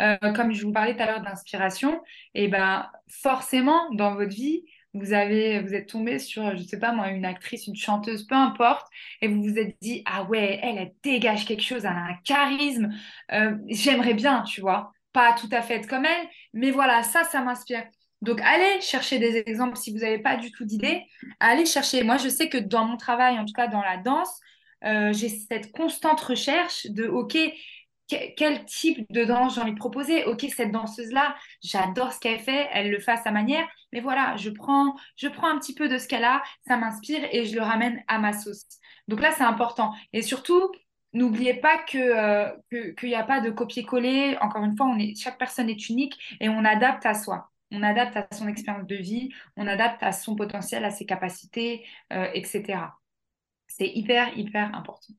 euh, comme je vous parlais tout à l'heure d'inspiration, et eh ben forcément dans votre vie, vous êtes tombé sur, je sais pas moi, une actrice, une chanteuse, peu importe, et vous vous êtes dit ah ouais, elle, elle dégage quelque chose, elle a un charisme, euh, j'aimerais bien, tu vois, pas tout à fait être comme elle, mais voilà, ça, ça m'inspire. Donc, allez chercher des exemples si vous n'avez pas du tout d'idées. Allez chercher. Moi, je sais que dans mon travail, en tout cas dans la danse, euh, j'ai cette constante recherche de, OK, quel type de danse j'ai envie de proposer? Ok, cette danseuse-là, j'adore ce qu'elle fait, elle le fait à sa manière, mais voilà, je prends, un petit peu de ce qu'elle a, ça m'inspire et je le ramène à ma sauce. Donc là, c'est important. Et surtout, n'oubliez pas euh, qu'il n'y a pas de copier-coller. Encore une fois, chaque personne est unique et on adapte à soi. On adapte à son expérience de vie, on adapte à son potentiel, à ses capacités, euh, etc. C'est hyper, hyper important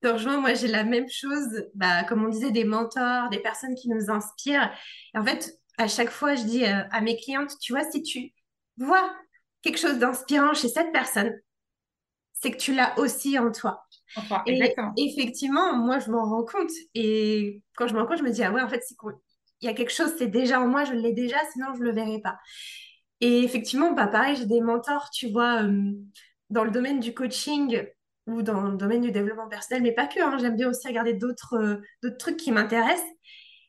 te rejoins, moi j'ai la même chose, bah, comme on disait, des mentors, des personnes qui nous inspirent. Et en fait, à chaque fois, je dis euh, à mes clientes, tu vois, si tu vois quelque chose d'inspirant chez cette personne, c'est que tu l'as aussi en toi. Enfin, Et effectivement, moi, je m'en rends compte. Et quand je m'en rends compte, je me dis, ah ouais, en fait, c'est qu'il y a quelque chose, c'est déjà en moi, je l'ai déjà, sinon je ne le verrai pas. Et effectivement, bah, pareil, j'ai des mentors, tu vois, euh, dans le domaine du coaching ou dans le domaine du développement personnel, mais pas que, hein, j'aime bien aussi regarder d'autres euh, trucs qui m'intéressent.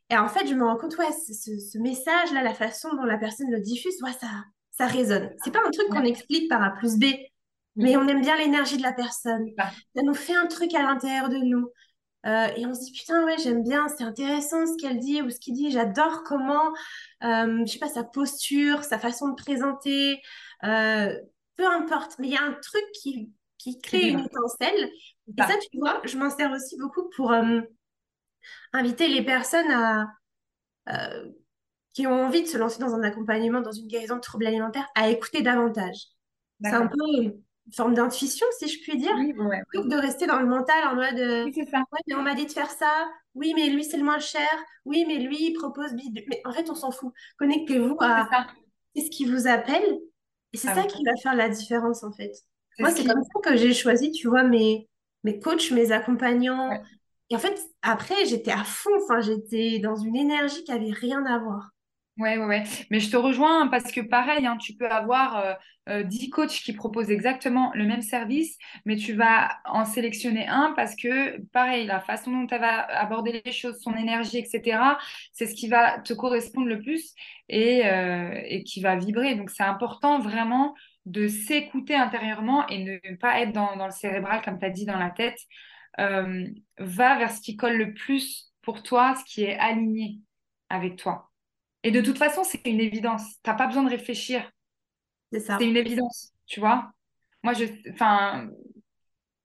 Et en fait, je me rends compte, ouais, ce, ce- message-là, la façon dont la personne le diffuse, ouais, ça, ça résonne. C'est pas un truc qu'on explique par A plus B, mais Oui, on aime bien l'énergie de la personne. Ça nous fait un truc à l'intérieur de nous. Euh, et on se dit, putain, ouais, j'aime bien, c'est intéressant ce qu'elle dit ou ce qu'il dit. J'adore comment, euh, je sais pas, sa posture, sa façon de présenter, euh, peu importe. Mais il y a un truc qui, qui crée une étincelle. Et ça, tu vois, je m'en sers aussi beaucoup pour euh, inviter les personnes à, qui ont envie de se lancer dans un accompagnement, dans une guérison de troubles alimentaires, à écouter davantage. C'est un peu forme d'intuition, si je puis dire, Oui, ouais, ouais. plutôt que de rester dans le mental en mode euh, Oui, ça. Ouais, mais on m'a dit de faire ça. Oui, mais lui, c'est le moins cher. Oui, mais lui, il propose. Mais en fait, on s'en fout. Connectez-vous à ce qui vous appelle. Et c'est Ah ça oui. qui va faire la différence, en fait. Moi, ce c'est comme ça que j'ai choisi, tu vois, mes, mes coachs, mes accompagnants. Ouais. Et en fait, après, j'étais à fond. Enfin, j'étais dans une énergie qui avait rien à voir. Ouais, ouais, ouais. Mais je te rejoins parce que pareil, hein, tu peux avoir euh, euh, 10 coachs qui proposent exactement le même service, mais tu vas en sélectionner un parce que, pareil, la façon dont elle va aborder les choses, son énergie, etc., c'est ce qui va te correspondre le plus et, euh, et qui va vibrer. Donc, c'est important vraiment de s'écouter intérieurement et ne pas être dans, dans le cérébral, comme tu as dit, dans la tête. Euh, va vers ce qui colle le plus pour toi, ce qui est aligné avec toi. Et de toute façon, c'est une évidence. T'as pas besoin de réfléchir. C'est C'est ça. une évidence, tu vois. Moi, je, enfin,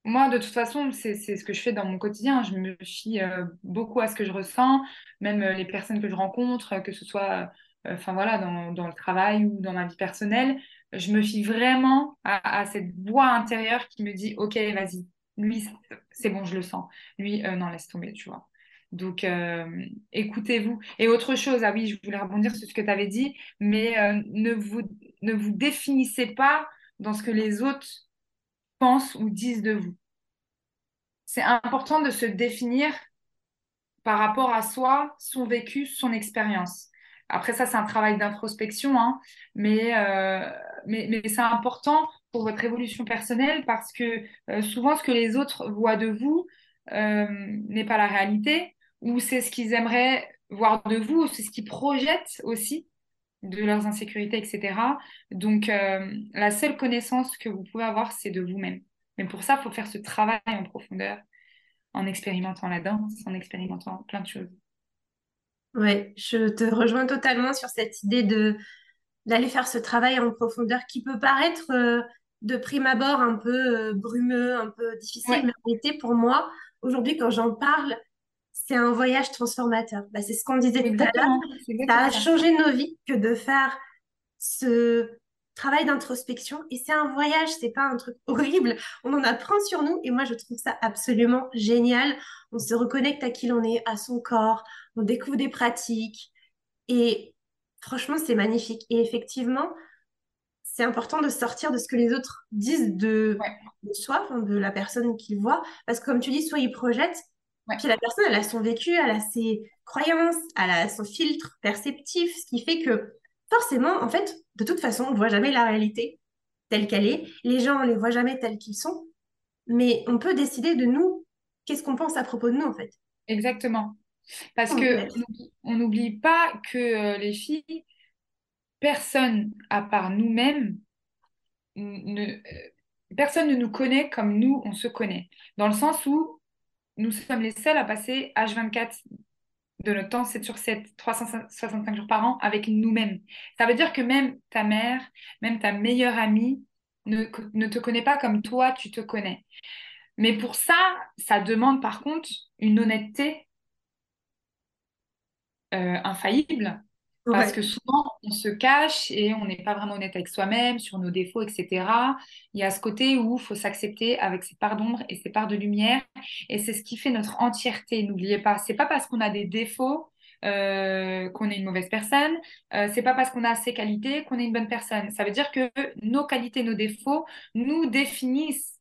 moi, de toute façon, c'est, c'est ce que je fais dans mon quotidien. Je me fie euh, beaucoup à ce que je ressens, même euh, les personnes que je rencontre, que ce soit, euh, enfin voilà, dans, dans le travail ou dans ma vie personnelle. Je me fie vraiment à, à cette voix intérieure qui me dit, OK, vas-y, lui, c'est c'est bon, je le sens. Lui, euh, non, laisse tomber, tu vois. Donc, euh, écoutez-vous. Et autre chose, ah oui, je voulais rebondir sur ce que tu avais dit, mais euh, ne vous, définissez pas dans ce que les autres pensent ou disent de vous. C'est important de se définir par rapport à soi, son vécu, son expérience. Après ça, c'est un travail d'introspection, hein, mais, euh, c'est important pour votre évolution personnelle parce que souvent, ce que les autres voient de vous n'est pas la réalité, ou c'est ce qu'ils aimeraient voir de vous, ou c'est ce qu'ils projettent aussi de leurs insécurités, etc. Donc, euh, la seule connaissance que vous pouvez avoir, c'est de vous-même. Mais pour ça, il faut faire ce travail en profondeur en expérimentant la danse, en expérimentant plein de choses. Ouais, je te rejoins totalement sur cette idée de d'aller faire ce travail en profondeur qui peut paraître euh, de prime abord un peu euh, brumeux, un peu difficile, Ouais, mais en réalité, pour moi, aujourd'hui, quand j'en parle, c'est un voyage transformateur. Bah, c'est ce qu'on disait tout à l'heure. Ça a changé nos vies que de faire ce travail d'introspection. Et c'est un voyage, c'est pas un truc horrible. On en apprend sur nous et moi, je trouve ça absolument génial. On se reconnecte à qui l'on est, à son corps, on découvre des pratiques. Et franchement, c'est magnifique. Et effectivement, c'est important de sortir de ce que les autres disent de, Ouais, de soi, de la personne qu'ils voient. Parce que comme tu dis, soit ils projettent, ouais, puis la personne, elle a son vécu, elle a ses croyances, elle a son filtre perceptif, ce qui fait que forcément, en fait, de toute façon, on ne voit jamais la réalité telle qu'elle est. Les gens, on ne les voit jamais tels qu'ils sont. Mais on peut décider de nous, qu'est-ce qu'on pense à propos de nous, en fait. exactement. Parce peut que on n'oublie pas que euh, les filles, personne à part nous-mêmes, ne, euh, personne ne nous connaît comme nous, on se connaît. Dans le sens où nous sommes les seuls à passer H24 de notre temps, 7 sur 7, 365 jours par an avec nous-mêmes. Ça veut dire que même ta mère, même ta meilleure amie ne, te connaît pas comme toi, tu te connais. Mais pour ça, ça demande par contre une honnêteté euh, infaillible Parce que souvent, on se cache et on n'est pas vraiment honnête avec soi-même, sur nos défauts, etc. Il y a ce côté où il faut s'accepter avec ses parts d'ombre et ses parts de lumière. Et c'est ce qui fait notre entièreté. N'oubliez pas, c'est pas parce qu'on a des défauts euh, qu'on est une mauvaise personne. Euh, c'est pas parce qu'on a ses qualités qu'on est une bonne personne. Ça veut dire que nos qualités, nos défauts nous définissent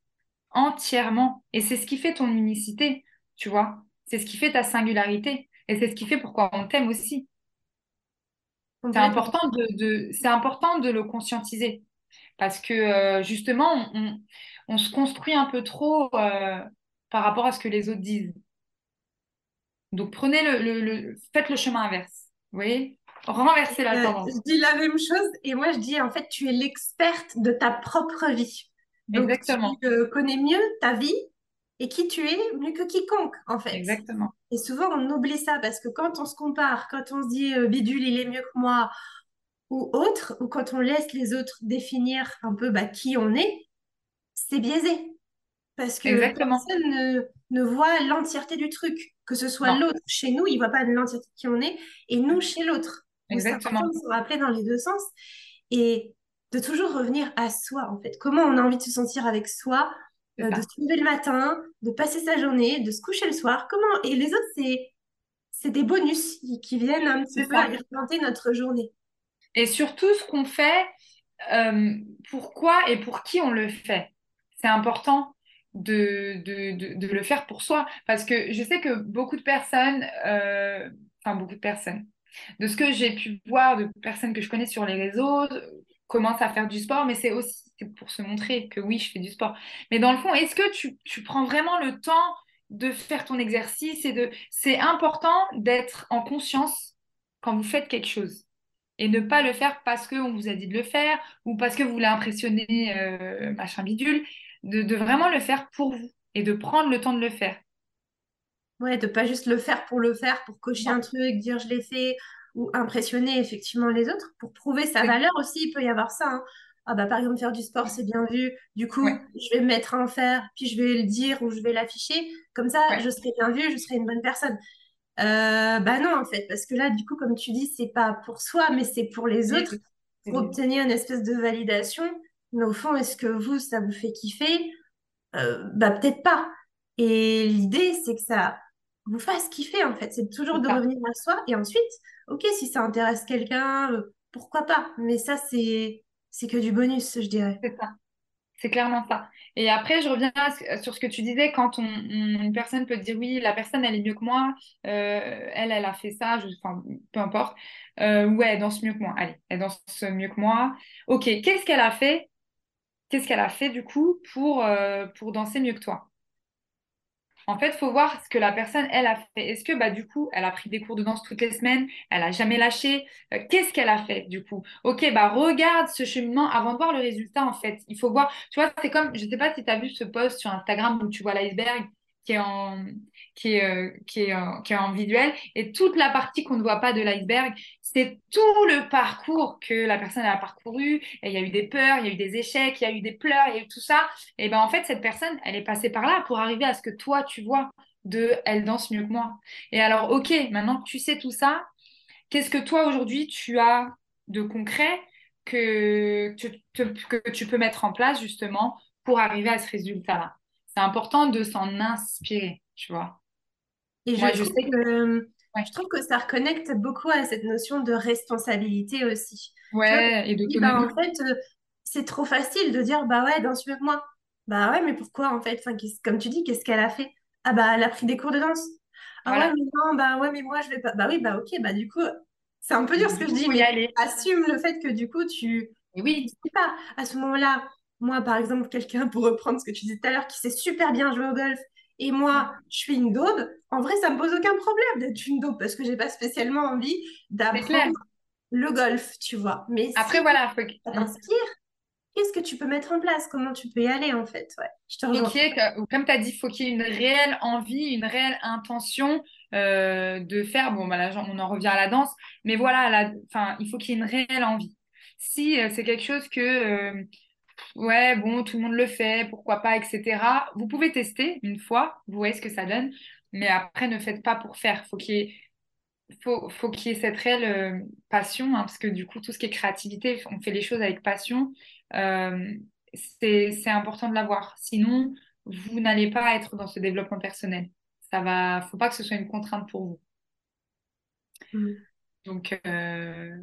entièrement. Et c'est ce qui fait ton unicité, tu vois. C'est ce qui fait ta singularité. Et c'est ce qui fait pourquoi on t'aime aussi. C'est important de, c'est important de le conscientiser parce que euh, justement, on, se construit un peu trop euh, par rapport à ce que les autres disent. Donc prenez le, faites le chemin inverse. Vous voyez? Renversez la euh, tendance. je dis la même chose et moi je dis en fait tu es l'experte de ta propre vie. Exactement. Tu connais mieux ta vie et qui tu es mieux que quiconque, en fait. Exactement. Et souvent, on oublie ça parce que quand on se compare, quand on se dit euh, Bidule, il est mieux que moi, ou autre, ou quand on laisse les autres définir un peu bah, qui on est, c'est biaisé. Parce que personne ne, ne voit l'entièreté du truc. Que ce soit l'autre chez nous, il ne voit pas l'entièreté de qui on est, et nous chez l'autre. Exactement. C'est se rappeler dans les deux sens. Et de toujours revenir à soi, en fait. Comment on a envie de se sentir avec soi euh, de se lever le matin, de passer sa journée, de se coucher le soir. Comment Et les autres, c'est c'est des bonus qui viennent un petit peu alimenter notre journée. Et surtout, ce qu'on fait, euh, pourquoi et pour qui on le fait? C'est important de, de, de, le faire pour soi. Parce que je sais que beaucoup de personnes, euh, enfin beaucoup de personnes, de ce que j'ai pu voir de personnes que je connais sur les réseaux, commencent à faire du sport, mais c'est aussi pour se montrer que oui, je fais du sport. Mais dans le fond, est-ce que tu, tu, prends vraiment le temps de faire ton exercice et de... C'est important d'être en conscience quand vous faites quelque chose et ne pas le faire parce qu'on vous a dit de le faire ou parce que vous voulez impressionner euh, machin bidule, de, de, vraiment le faire pour vous et de prendre le temps de le faire. Ouais, de pas juste le faire pour le faire, pour cocher un truc, dire je l'ai fait, ou impressionner effectivement les autres pour prouver sa valeur aussi. Il peut y avoir ça. Hein. Ah bah par exemple faire du sport c'est bien vu. Du coup je vais me mettre à en faire, puis je vais le dire ou je vais l'afficher. Comme ça je serai bien vue, je serai une bonne personne. Euh, bah non en fait parce que là du coup comme tu dis c'est pas pour soi mais c'est pour les autres pour obtenir une espèce de validation. Mais au fond est-ce que vous ça vous fait kiffer? Euh, Bah peut-être pas. Et l'idée c'est que ça vous fasse kiffer en fait. C'est toujours de revenir à soi et ensuite ok, si ça intéresse quelqu'un, euh, pourquoi pas? Mais ça, c'est c'est que du bonus, je dirais. C'est ça. C'est clairement ça. Et après, je reviens sur ce que tu disais, quand une personne peut dire oui, la personne, elle est mieux que moi, euh, elle, elle a fait ça, enfin, peu importe. Euh, ouais, elle danse mieux que moi. Allez, elle danse mieux que moi. Ok, qu'est-ce qu'elle a fait? Qu'est-ce qu'elle a fait du coup pour, pour danser mieux que toi? En fait, il faut voir ce que la personne, elle, a fait. Est-ce que, bah, du coup, elle a pris des cours de danse toutes les semaines? Elle a jamais lâché? Euh, Qu'est-ce qu'elle a fait, du coup? Ok, bah, regarde ce cheminement avant de voir le résultat, en fait. Il faut voir, tu vois, c'est comme, je ne sais pas si tu as vu ce post sur Instagram où tu vois l'iceberg qui est en, qui est, euh, qui est, visuel. Et toute la partie qu'on ne voit pas de l'iceberg, c'est tout le parcours que la personne a parcouru. Et il y a eu des peurs, il y a eu des échecs, il y a eu des pleurs, il y a eu tout ça. Et ben en fait, cette personne, elle est passée par là pour arriver à ce que toi, tu vois de elle danse mieux que moi. Et alors, ok, maintenant que tu sais tout ça, qu'est-ce que toi aujourd'hui tu as de concret que, que tu peux mettre en place justement pour arriver à ce résultat-là? C'est important de s'en inspirer, tu vois. Et je, trouve que, je trouve que ça reconnecte beaucoup à cette notion de responsabilité aussi. Ouais, et de bah, En fait, euh, c'est trop facile de dire, bah ouais, danse que moi. Bah ouais, mais pourquoi en fait? Enfin, Comme tu dis, qu'est-ce qu'elle a fait? Ah bah elle a pris des cours de danse. Ah ouais, mais non, bah ouais, mais moi je vais pas. Bah oui, bah ok, bah du coup, c'est un peu dur ce que je dis, mais aller. assume le fait que du coup, tu. Et oui. Sais pas, à ce moment-là, moi par exemple, quelqu'un, pour reprendre ce que tu disais tout à l'heure, qui sait super bien jouer au golf, et moi, je suis une daube, en vrai, ça me pose aucun problème d'être une daube parce que j'ai pas spécialement envie d'apprendre le golf, tu vois. Mais après, voilà, faut... ça t'inspire. Qu'est-ce que tu peux mettre en place? Comment tu peux y aller en fait? Ouais, je te Comme tu as dit, il faut qu'il y ait une réelle envie, une réelle intention euh, de faire. Bon, bah, là, on en revient à la danse, mais voilà, enfin, il faut qu'il y ait une réelle envie. Si euh, c'est quelque chose que euh, ouais, bon, tout le monde le fait, pourquoi pas, etc. Vous pouvez tester une fois, vous voyez ce que ça donne, mais après, ne faites pas pour faire. Faut qu'il y ait faut, faut qu'il y ait cette réelle euh, passion, hein, parce que du coup, tout ce qui est créativité, on fait les choses avec passion. Euh, c'est, c'est important de l'avoir. Sinon, vous n'allez pas être dans ce développement personnel. Ça va, faut pas que ce soit une contrainte pour vous. Mm. Donc, euh,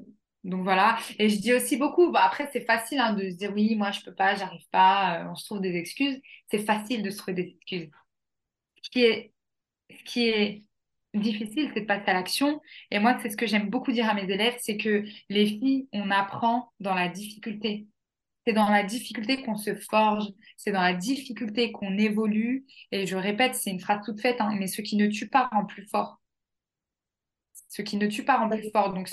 donc voilà. Et je dis aussi beaucoup, bah, après, c'est facile hein, de se dire oui, moi, je peux pas, j'arrive pas, euh, on se trouve des excuses. C'est facile de se trouver des excuses. Ce qui est, ce qui est difficile, c'est de passer à l'action. Et moi, c'est ce que j'aime beaucoup dire à mes élèves, c'est que les filles, on apprend dans la difficulté. C'est dans la difficulté qu'on se forge, c'est dans la difficulté qu'on évolue. Et je répète, c'est une phrase toute faite, hein, mais ce qui ne tue pas rend plus fort. Ce qui ne tue pas rend plus fort. Donc,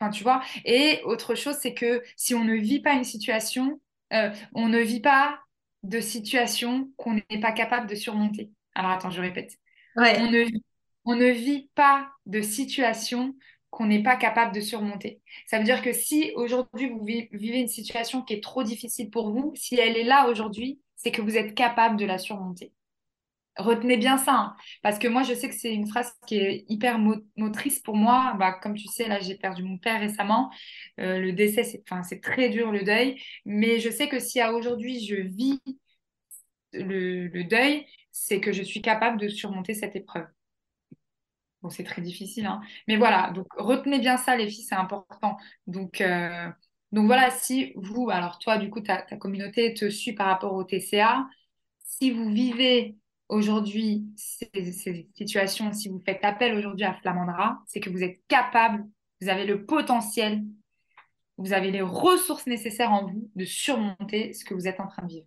enfin, tu vois. Et autre chose, c'est que si on ne vit pas une situation, euh, on ne vit pas de situation qu'on n'est pas capable de surmonter. Alors attends, je répète. Ouais. On ne, on ne vit pas de situation qu'on n'est pas capable de surmonter. Ça veut dire que si aujourd'hui vous vivez une situation qui est trop difficile pour vous, si elle est là aujourd'hui, c'est que vous êtes capable de la surmonter. Retenez bien ça, hein, parce que moi je sais que c'est une phrase qui est hyper motrice pour moi. Bah, comme tu sais, là j'ai perdu mon père récemment. Euh, le décès, c'est très dur le deuil, mais je sais que si à aujourd'hui je vis le, le deuil, c'est que je suis capable de surmonter cette épreuve. Bon, c'est très difficile, hein. mais voilà, donc retenez bien ça, les filles, c'est important. Donc, euh, donc voilà, si vous, alors toi, du coup, ta, ta communauté te suit par rapport au TCA, si vous vivez aujourd'hui ces, ces, situations, si vous faites appel aujourd'hui à Flamandra, c'est que vous êtes capable, vous avez le potentiel, vous avez les ressources nécessaires en vous de surmonter ce que vous êtes en train de vivre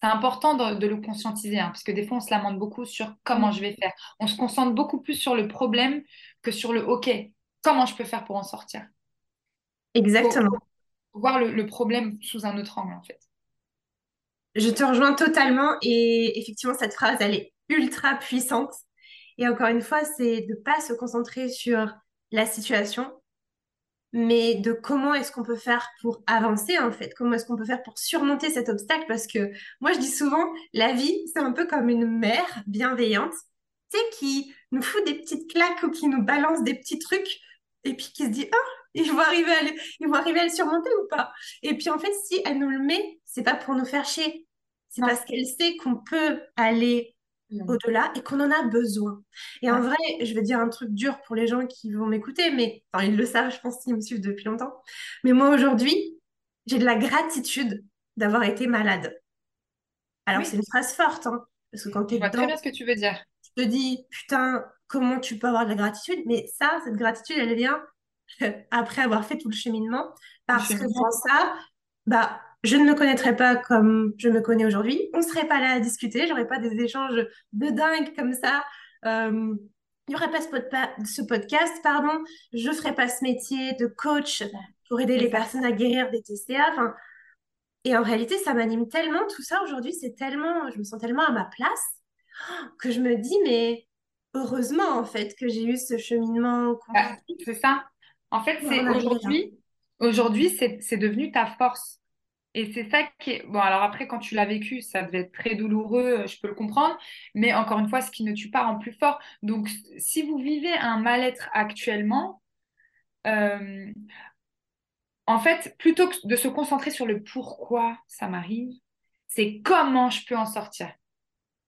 c'est important de, le conscientiser, hein, parce que des fois, on se lamente beaucoup sur comment je vais faire. On se concentre beaucoup plus sur le problème que sur le OK. Comment je peux faire pour en sortir? Exactement. voir le, problème sous un autre angle, en fait. Je te rejoins totalement et effectivement, cette phrase, elle est ultra puissante. Et encore une fois, c'est de ne pas se concentrer sur la situation, mais de comment est-ce qu'on peut faire pour avancer en fait, comment est-ce qu'on peut faire pour surmonter cet obstacle? Parce que moi je dis souvent la vie c'est un peu comme une mère bienveillante, tu sais qui nous fout des petites claques ou qui nous balance des petits trucs et puis qui se dit ah ils vont arriver à le, ils à surmonter ou pas? Et puis en fait si elle nous le met c'est pas pour nous faire chier c'est parce qu'elle sait qu'on peut aller au-delà et qu'on en a besoin. Et en vrai, je vais dire un truc dur pour les gens qui vont m'écouter, mais enfin, ils le savent, je pense, qu'ils me suivent depuis longtemps. Mais moi, aujourd'hui, j'ai de la gratitude d'avoir été malade. Alors, c'est une phrase forte, hein, parce que quand tu es dedans, très bien ce que tu veux dire. Tu te dis, putain, comment tu peux avoir de la gratitude? Mais ça, cette gratitude, elle vient après avoir fait tout le cheminement, parce que sans ça, bah, je ne me connaîtrais pas comme je me connais aujourd'hui. On ne serait pas là à discuter, j'aurais pas des échanges de dingue comme ça. Euh, il n'y aurait pas ce, podcast, pardon. Je ne ferais pas ce métier de coach pour aider les personnes à guérir des TCA. et en réalité, ça m'anime tellement. Tout ça aujourd'hui, c'est tellement, je me sens tellement à ma place que je me dis, mais heureusement en fait que j'ai eu ce cheminement. Bah, c'est ça. En fait, c'est aujourd'hui, aujourd'hui, c'est devenu ta force. Et c'est ça qui est... Bon, alors après, quand tu l'as vécu, ça devait être très douloureux, euh, je peux le comprendre. Mais encore une fois, ce qui ne tue pas rend plus fort. Donc, si vous vivez un mal-être actuellement, euh, en fait, plutôt que de se concentrer sur le pourquoi ça m'arrive, c'est comment je peux en sortir.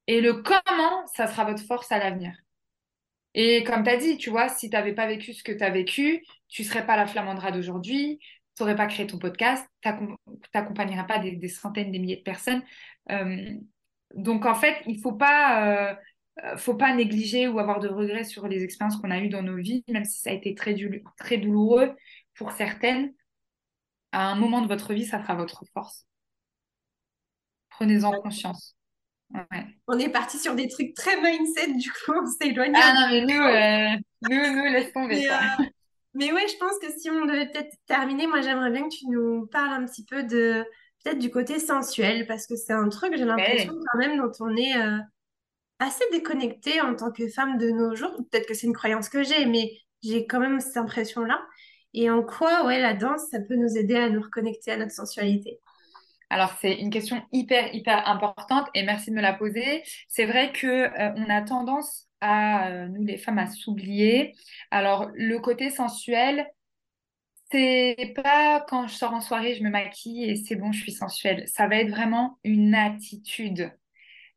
Et le comment, ça sera votre force à l'avenir. Et comme tu as dit, tu vois, si tu n'avais pas vécu ce que tu as vécu, tu ne serais pas la flamandra d'aujourd'hui, tu n'aurais pas créé ton podcast, tu n'accompagnerais pas des, centaines, des milliers de personnes. Euh, donc, en fait, il ne faut pas, euh, faut pas négliger ou avoir de regrets sur les expériences qu'on a eues dans nos vies, même si ça a été très, très douloureux pour certaines. À un moment de votre vie, ça sera votre force. Prenez-en conscience. On est parti sur des trucs très mindset, du coup, on s'est éloigné. Ah non, mais nous, euh, nous, nous, laisse tomber ça. Mais ouais, je pense que si on devait peut-être terminer, moi j'aimerais bien que tu nous parles un petit peu de peut-être du côté sensuel, parce que c'est un truc, j'ai l'impression quand même, dont on est euh, assez déconnecté en tant que femme de nos jours. Peut-être que c'est une croyance que j'ai, mais j'ai quand même cette impression-là. Et en quoi, ouais, la danse, ça peut nous aider à nous reconnecter à notre sensualité? Alors, c'est une question hyper, hyper importante et merci de me la poser. C'est vrai que euh, on a tendance à nous les femmes à s'oublier. Alors le côté sensuel, c'est pas quand je sors en soirée, je me maquille et c'est bon, je suis sensuelle. Ça va être vraiment une attitude.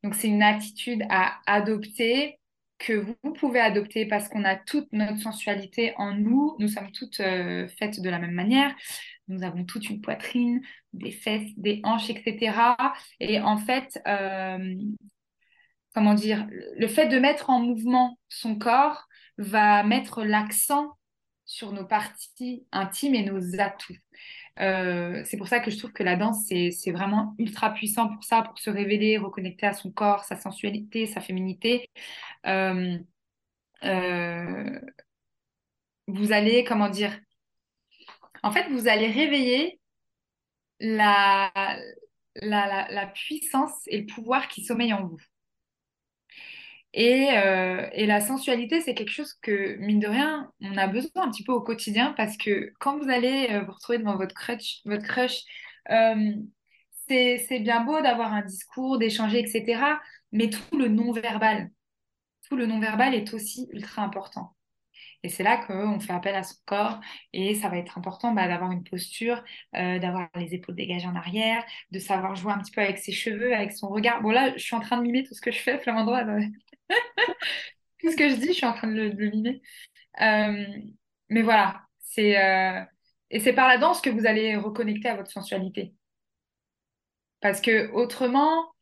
Donc c'est une attitude à adopter que vous pouvez adopter parce qu'on a toute notre sensualité en nous. Nous sommes toutes euh, faites de la même manière. Nous avons toute une poitrine, des fesses, des hanches, etc. Et en fait, euh, comment dire, le fait de mettre en mouvement son corps va mettre l'accent sur nos parties intimes et nos atouts. Euh, c'est pour ça que je trouve que la danse, c'est vraiment ultra puissant pour ça, pour se révéler, reconnecter à son corps, sa sensualité, sa féminité. Euh, euh, vous allez, comment dire, en fait, vous allez réveiller la, puissance et le pouvoir qui sommeillent en vous. Euh, et, la sensualité, c'est quelque chose que, mine de rien, on a besoin un petit peu au quotidien parce que quand vous allez euh, vous retrouver devant votre crush, votre crush euh, c'est bien beau d'avoir un discours, d'échanger, etc. Mais tout le non-verbal, tout le non-verbal est aussi ultra important. Et c'est là qu'on fait appel à son corps et ça va être important bah, d'avoir une posture, d'avoir les épaules dégagées en arrière, de savoir jouer un petit peu avec ses cheveux, avec son regard. Bon là, je suis en train de mimer tout ce que je fais, Flamandroit. Tout ce que je dis, je suis en train de le, mimer. Euh, mais voilà, c'est euh, et c'est par la danse que vous allez reconnecter à votre sensualité. Parce que autrement,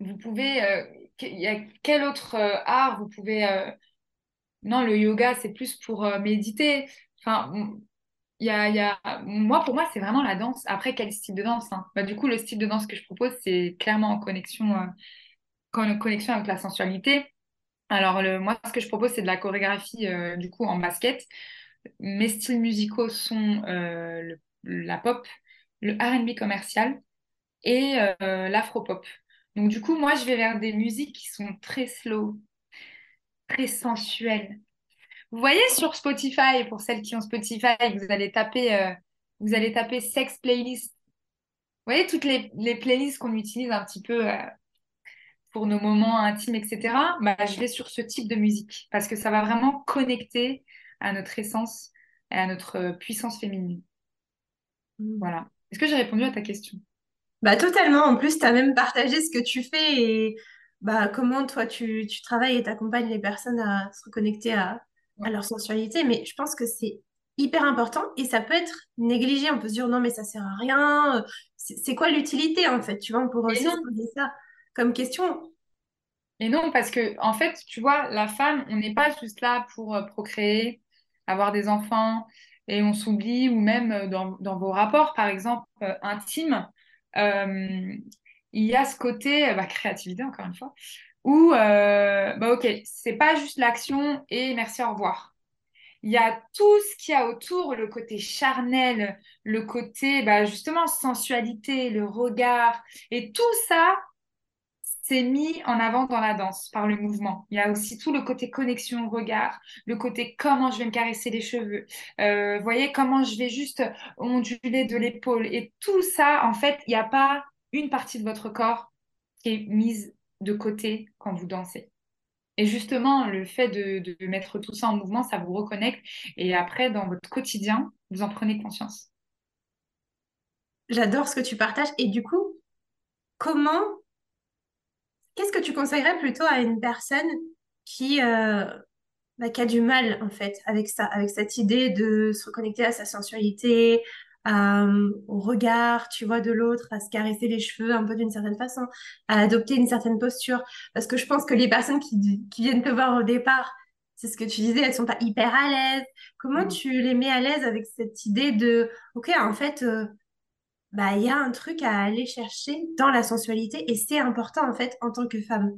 vous pouvez. Euh, y a quel autre art vous pouvez. Non, le yoga, c'est plus pour méditer. Enfin, y a, y a... Moi, pour moi, c'est vraiment la danse. Après, quel style de danse hein? Bah, Du coup, le style de danse que je propose, c'est clairement en connexion connexion avec la sensualité. Alors, moi, ce que je propose, c'est de la chorégraphie euh, du coup en basket. Mes styles musicaux sont euh, la pop, le RB commercial et euh, l'afro-pop. Donc, du coup, moi, je vais vers des musiques qui sont très slow, très sensuelles. Vous voyez sur Spotify, pour celles qui ont Spotify, vous allez taper, vous allez taper sex playlist. Vous voyez toutes les playlists qu'on utilise un petit peu pour nos moments intimes, etc., bah, je vais sur ce type de musique parce que ça va vraiment connecter à notre essence et à notre puissance féminine. Mm. Voilà. Est-ce que j'ai répondu à ta question? Bah, Totalement. En plus, tu as même partagé ce que tu fais et bah, comment toi tu, tu travailles et t'accompagnes les personnes à se reconnecter à, à leur sensualité. Mais je pense que c'est hyper important et ça peut être négligé. On peut se dire non, mais ça sert à rien. C'est quoi l'utilité en fait? Tu vois, on pourrait aussi se poser ça comme question. Et non, parce que, en fait, tu vois, la femme, on n'est pas juste là pour euh, procréer, avoir des enfants, et on s'oublie, ou même euh, dans, vos rapports, par exemple, euh, intimes, il y a ce côté, bah, créativité, encore une fois, où, bah, ok, c'est pas juste l'action et merci, au revoir. Il y a tout ce qu'il y a autour, le côté charnel, le côté, bah, justement, sensualité, le regard, et tout ça, c'est mis en avant dans la danse par le mouvement. Il y a aussi tout le côté connexion au regard, le côté comment je vais me caresser les cheveux, euh, voyez comment je vais juste onduler de l'épaule. Et tout ça, en fait, il n'y a pas une partie de votre corps qui est mise de côté quand vous dansez. Et justement, le fait de, de mettre tout ça en mouvement, ça vous reconnecte. Et après, dans votre quotidien, vous en prenez conscience. J'adore ce que tu partages. Et du coup, comment Qu'est-ce que tu conseillerais plutôt à une personne qui, euh, bah, qui a du mal, en fait, avec ça, avec cette idée de se reconnecter à sa sensualité, au regard, tu vois, de l'autre, à se caresser les cheveux un peu d'une certaine façon, à adopter une certaine posture? Parce que je pense que les personnes qui, qui viennent te voir au départ, c'est ce que tu disais, elles sont pas hyper à l'aise. Comment mm. tu les mets à l'aise avec cette idée de, OK, en fait, euh, bah, il y a un truc à aller chercher dans la sensualité et c'est important en fait en tant que femme.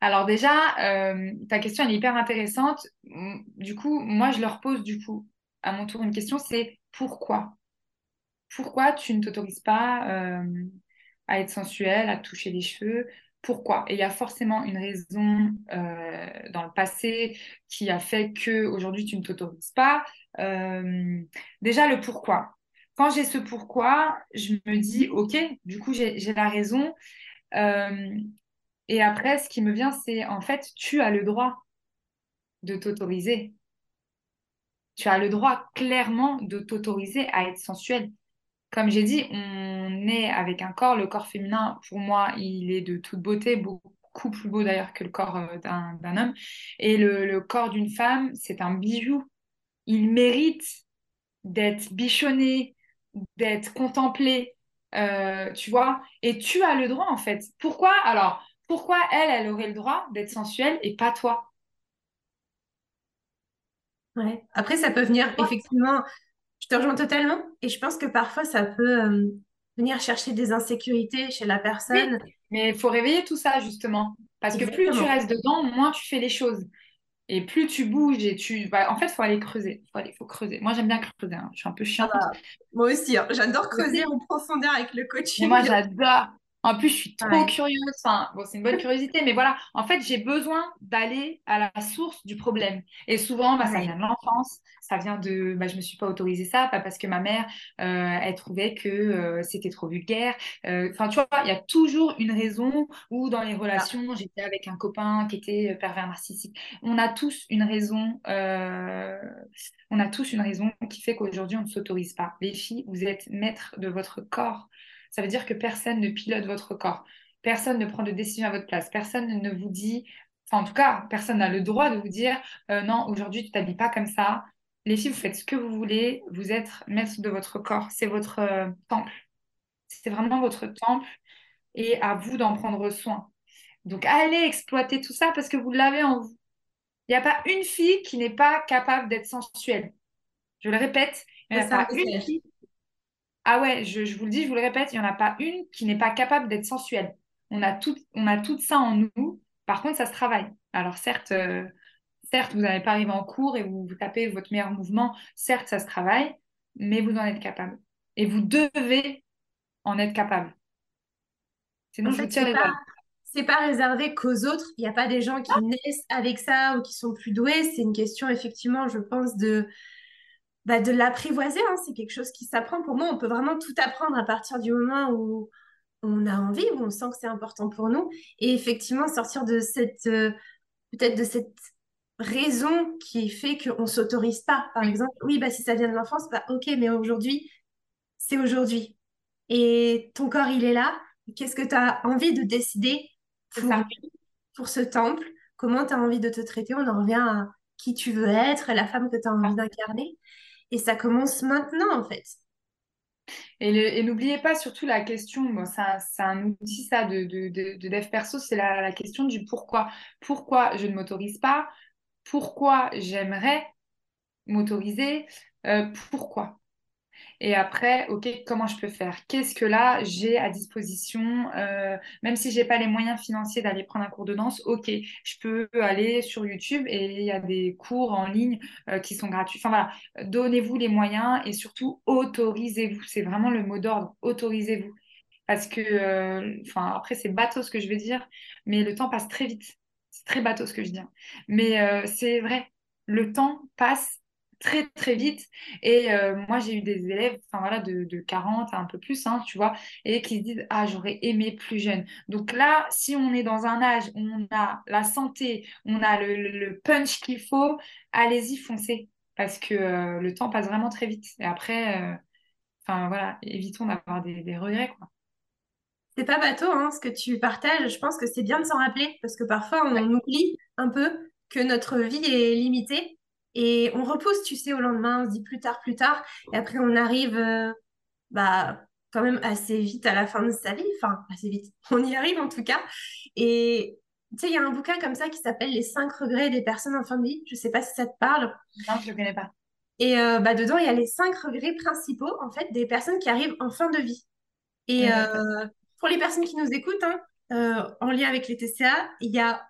Alors déjà, euh, ta question est hyper intéressante. Du coup, moi, je leur pose du coup à mon tour une question, c'est pourquoi? Pourquoi tu ne t'autorises pas euh, à être sensuelle, à toucher les cheveux? Pourquoi? Et il y a forcément une raison euh, dans le passé qui a fait que aujourd'hui tu ne t'autorises pas. déjà le pourquoi quand j'ai ce pourquoi, je me dis, OK, du coup, j'ai la raison. Euh, Et après, ce qui me vient, c'est en fait, tu as le droit de t'autoriser. Tu as le droit clairement de t'autoriser à être sensuel. Comme j'ai dit, on est avec un corps. Le corps féminin, pour moi, il est de toute beauté, beaucoup plus beau d'ailleurs que le corps euh, d'un homme. Et le, corps d'une femme, c'est un bijou. Il mérite d'être bichonné, d'être contemplé, euh, tu vois. Et tu as le droit, en fait. Pourquoi Alors, pourquoi elle, elle aurait le droit d'être sensuelle et pas toi? Ouais. Après, ça peut venir, effectivement, je te rejoins totalement. Et je pense que parfois, ça peut euh, venir chercher des insécurités chez la personne. mais il faut réveiller tout ça, justement. Parce que plus tu restes dedans, moins tu fais les choses. Et plus tu bouges et tu. Bah, en fait, il faut aller creuser. Il faut, aller... faut creuser. Moi, j'aime bien creuser. Hein. Je suis un peu chiante. Ah moi aussi. Hein. J'adore creuser en profondeur avec le coaching. moi, j'adore. En plus, je suis trop curieuse. Enfin, bon, c'est une bonne curiosité, mais voilà. En fait, j'ai besoin d'aller à la source du problème. Et souvent, bah, ça vient de l'enfance. Ça vient de. Bah, je me suis pas autorisée ça, pas parce que ma mère, euh, elle trouvait que euh, c'était trop vulgaire. Euh, enfin, tu vois, il y a toujours une raison où dans les relations, j'étais avec un copain qui était pervers narcissique. On a tous une raison. on a tous une raison qui fait qu'aujourd'hui, on ne s'autorise pas. Les filles, vous êtes maîtres de votre corps ça veut dire que personne ne pilote votre corps. Personne ne prend de décision à votre place. Personne ne vous dit, enfin en tout cas, personne n'a le droit de vous dire euh, non, aujourd'hui tu t'habilles pas comme ça. Les filles, vous faites ce que vous voulez. Vous êtes maître de votre corps. C'est votre euh, temple. C'est vraiment votre temple et à vous d'en prendre soin. Donc allez exploiter tout ça parce que vous l'avez en vous. Il n'y a pas une fille qui n'est pas capable d'être sensuelle. Je le répète, il n'y a pas une fille ah ouais, je, vous le dis, je vous le répète, il n'y en a pas une qui n'est pas capable d'être sensuelle. On a, tout, on a tout ça en nous. Par contre, ça se travaille. Alors certes, euh, certes vous n'allez pas arriver en cours et vous, vous tapez votre meilleur mouvement. Certes, ça se travaille, mais vous en êtes capable. Et vous devez en être capable. Sinon, je vous tire les balles. C'est pas réservé qu'aux autres. Il n'y a pas des gens qui naissent avec ça ou qui sont plus doués. C'est une question, effectivement, je pense, de, bah, de l'apprivoiser. Hein, c'est quelque chose qui s'apprend. Pour moi, on peut vraiment tout apprendre à partir du moment où on a envie, où on sent que c'est important pour nous. Et effectivement, sortir de cette, euh, peut-être de cette raison qui fait qu'on ne s'autorise pas. Par exemple, oui, bah, si ça vient de l'enfance, bah, ok, mais aujourd'hui, c'est aujourd'hui. Et ton corps, il est là. Qu'est-ce que tu as envie de décider pour, pour ce temple? Comment tu as envie de te traiter? On en revient à qui tu veux être, la femme que tu as envie d'incarner. Et ça commence maintenant, en fait. Et, n'oubliez pas surtout la question, c'est un outil ça de, de, de, dev perso, c'est la, la, question du pourquoi. Pourquoi je ne m'autorise pas? Pourquoi j'aimerais m'autoriser? Euh, Pourquoi? Et après, OK, comment je peux faire? Qu'est-ce que là, j'ai à disposition euh, Même si je n'ai pas les moyens financiers d'aller prendre un cours de danse, OK, je peux aller sur YouTube et il y a des cours en ligne euh, qui sont gratuits. Enfin voilà, donnez-vous les moyens et surtout autorisez-vous. C'est vraiment le mot d'ordre, autorisez-vous. Parce que, euh, enfin, après, c'est bateau ce que je vais dire, mais le temps passe très vite. C'est très bateau ce que je dis. Hein. Mais c'est vrai, le temps passe très très vite. Et euh, moi, j'ai eu des élèves enfin, voilà, de, de 40 un peu plus, hein, tu vois, et qui se disent Ah, j'aurais aimé plus jeune. Donc là, si on est dans un âge où on a la santé, on a le, punch qu'il faut, allez-y, foncez. Parce que euh, le temps passe vraiment très vite. Et après, euh, enfin voilà, évitons d'avoir des, des, regrets, quoi. C'est pas bateau hein, ce que tu partages. Je pense que c'est bien de s'en rappeler parce que parfois on oublie un peu que notre vie est limitée et on repousse, tu sais, au lendemain, on se dit plus tard, plus tard. Et après, on arrive euh, bah, quand même assez vite à la fin de sa vie. Enfin, assez vite. On y arrive en tout cas. Et tu sais, il y a un bouquin comme ça qui s'appelle Les 5 regrets des personnes en fin de vie. Je sais pas si ça te parle. Non, je ne connais pas. Et euh, bah, dedans, il y a les 5 regrets principaux, en fait, des personnes qui arrivent en fin de vie. Et euh, pour les personnes qui nous écoutent, hein, en lien avec les TCA, il y a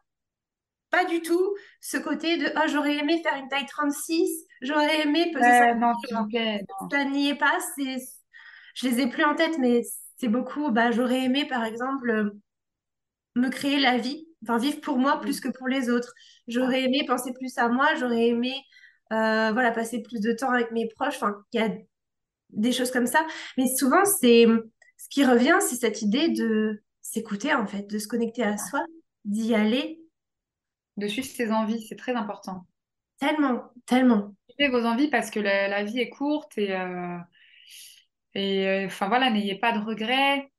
pas du tout ce côté de oh, j'aurais aimé faire une taille 36, j'aurais aimé peser ça. Non, Ça n'y est pas. Je les ai plus en tête, mais c'est beaucoup. Bah, j'aurais aimé, par exemple, me créer la vie, enfin vivre pour moi plus que pour les autres. J'aurais aimé penser plus à moi, j'aurais aimé euh, voilà, passer plus de temps avec mes proches. Enfin, il y a des choses comme ça. Mais souvent, c'est ce qui revient, c'est cette idée de s'écouter, en fait, de se connecter à soi d'y aller. De suivre ses envies, c'est très important. Tellement, tellement. Suivez vos envies parce que la, vie est courte et, euh, et euh, enfin voilà, n'ayez pas de regrets.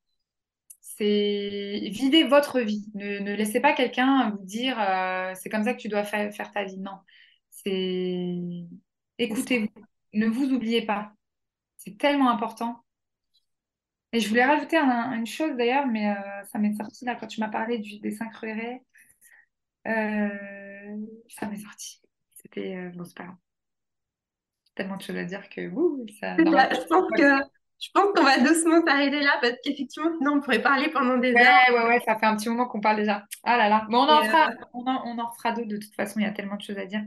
C'est vivez votre vie. Ne, laissez pas quelqu'un vous dire euh, c'est comme ça que tu dois faire, faire ta vie. Non, c'est écoutez-vous. Ne vous oubliez pas. C'est tellement important. Et je voulais rajouter une chose d'ailleurs, mais euh, ça m'est sorti là quand tu m'as parlé du, des cinq regrets. Euh, ça m'est sorti. C'était. Euh, bon, c'est pas grave. Tellement de choses à dire que. Ouh, ça, je pense que. Je pense qu'on va doucement s'arrêter là parce qu'effectivement, sinon on pourrait parler pendant des ouais, heures. Ouais, ouais, ça fait un petit moment qu'on parle déjà. Ah là là. Bon, on, en fera, on, en, on en refera d'autres de toute façon, il y a tellement de choses à dire.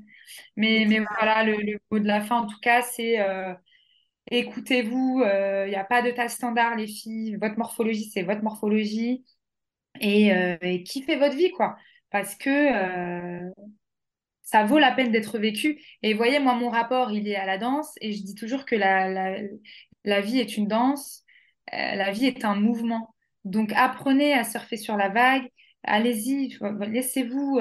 Mais, mais voilà, le, le, mot de la fin en tout cas, c'est Écoutez-vous, il euh, n'y a pas de tas standard, les filles. Votre morphologie, c'est votre morphologie. Et, euh, kiffez votre vie, quoi. Parce que euh, ça vaut la peine d'être vécu. Et voyez, moi, mon rapport, il est à la danse. Et je dis toujours que la, la, la vie est une danse. la vie est un mouvement. Donc, apprenez à surfer sur la vague. Allez-y, laissez-vous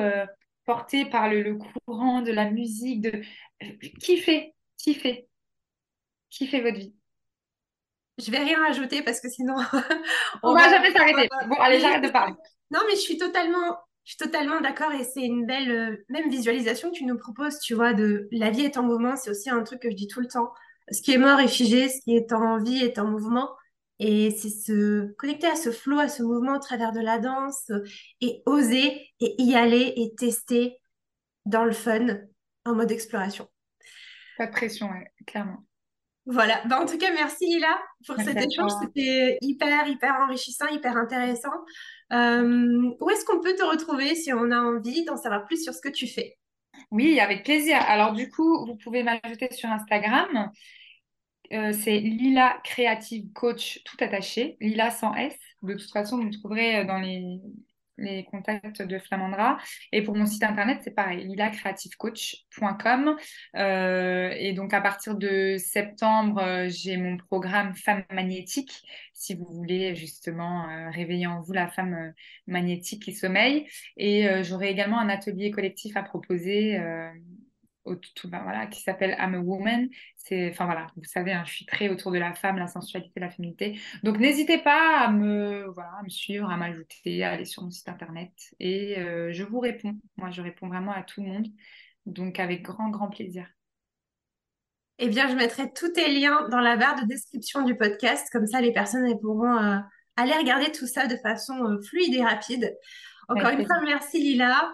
porter par le, le, courant de la musique. De... Kiffez, kiffez fait votre vie Je vais rien rajouter parce que sinon. on, va, jamais s'arrêter. Bon, allez, j'arrête de parler. Non, mais je suis totalement, je suis totalement d'accord et c'est une belle euh, même visualisation que tu nous proposes, tu vois, de la vie est en mouvement. C'est aussi un truc que je dis tout le temps. Ce qui est mort est figé, ce qui est en vie est en mouvement. Et c'est se connecter à ce flow, à ce mouvement au travers de la danse et oser et y aller et tester dans le fun en mode exploration. Pas de pression, clairement. Voilà. Bah, en tout cas, merci Lila pour cet échange. C'était hyper, hyper enrichissant, hyper intéressant. Euh, où est-ce qu'on peut te retrouver si on a envie d'en savoir plus sur ce que tu fais? Oui, avec plaisir. Alors du coup, vous pouvez m'ajouter sur Instagram. Euh, c'est Lila Creative Coach tout attaché, Lila sans S. De toute façon, vous me trouverez euh, dans les, les contacts de Flamandra. Et pour mon site internet, c'est pareil, lilacreativecoach.com. Euh, et donc, à partir de septembre, euh, j'ai mon programme Femme magnétique, si vous voulez justement euh, réveiller en vous la femme magnétique qui sommeille. Et j'aurai également un atelier collectif à proposer voilà, qui s'appelle I'm a Woman. C'est, enfin voilà, vous savez, hein, je suis très autour de la femme, la sensualité, la féminité. Donc n'hésitez pas à me, voilà, à me suivre, à m'ajouter, à aller sur mon site internet et euh, je vous réponds. Moi, je réponds vraiment à tout le monde. Donc avec grand, grand plaisir. Eh bien, je mettrai tous tes liens dans la barre de description du podcast. Comme ça, les personnes pourront euh, aller regarder tout ça de façon euh, fluide et rapide. Encore une fois, merci Lila.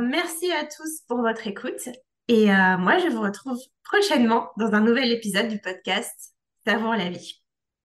merci à tous pour votre écoute. Et euh, moi, je vous retrouve prochainement dans un nouvel épisode du podcast Savoir la vie.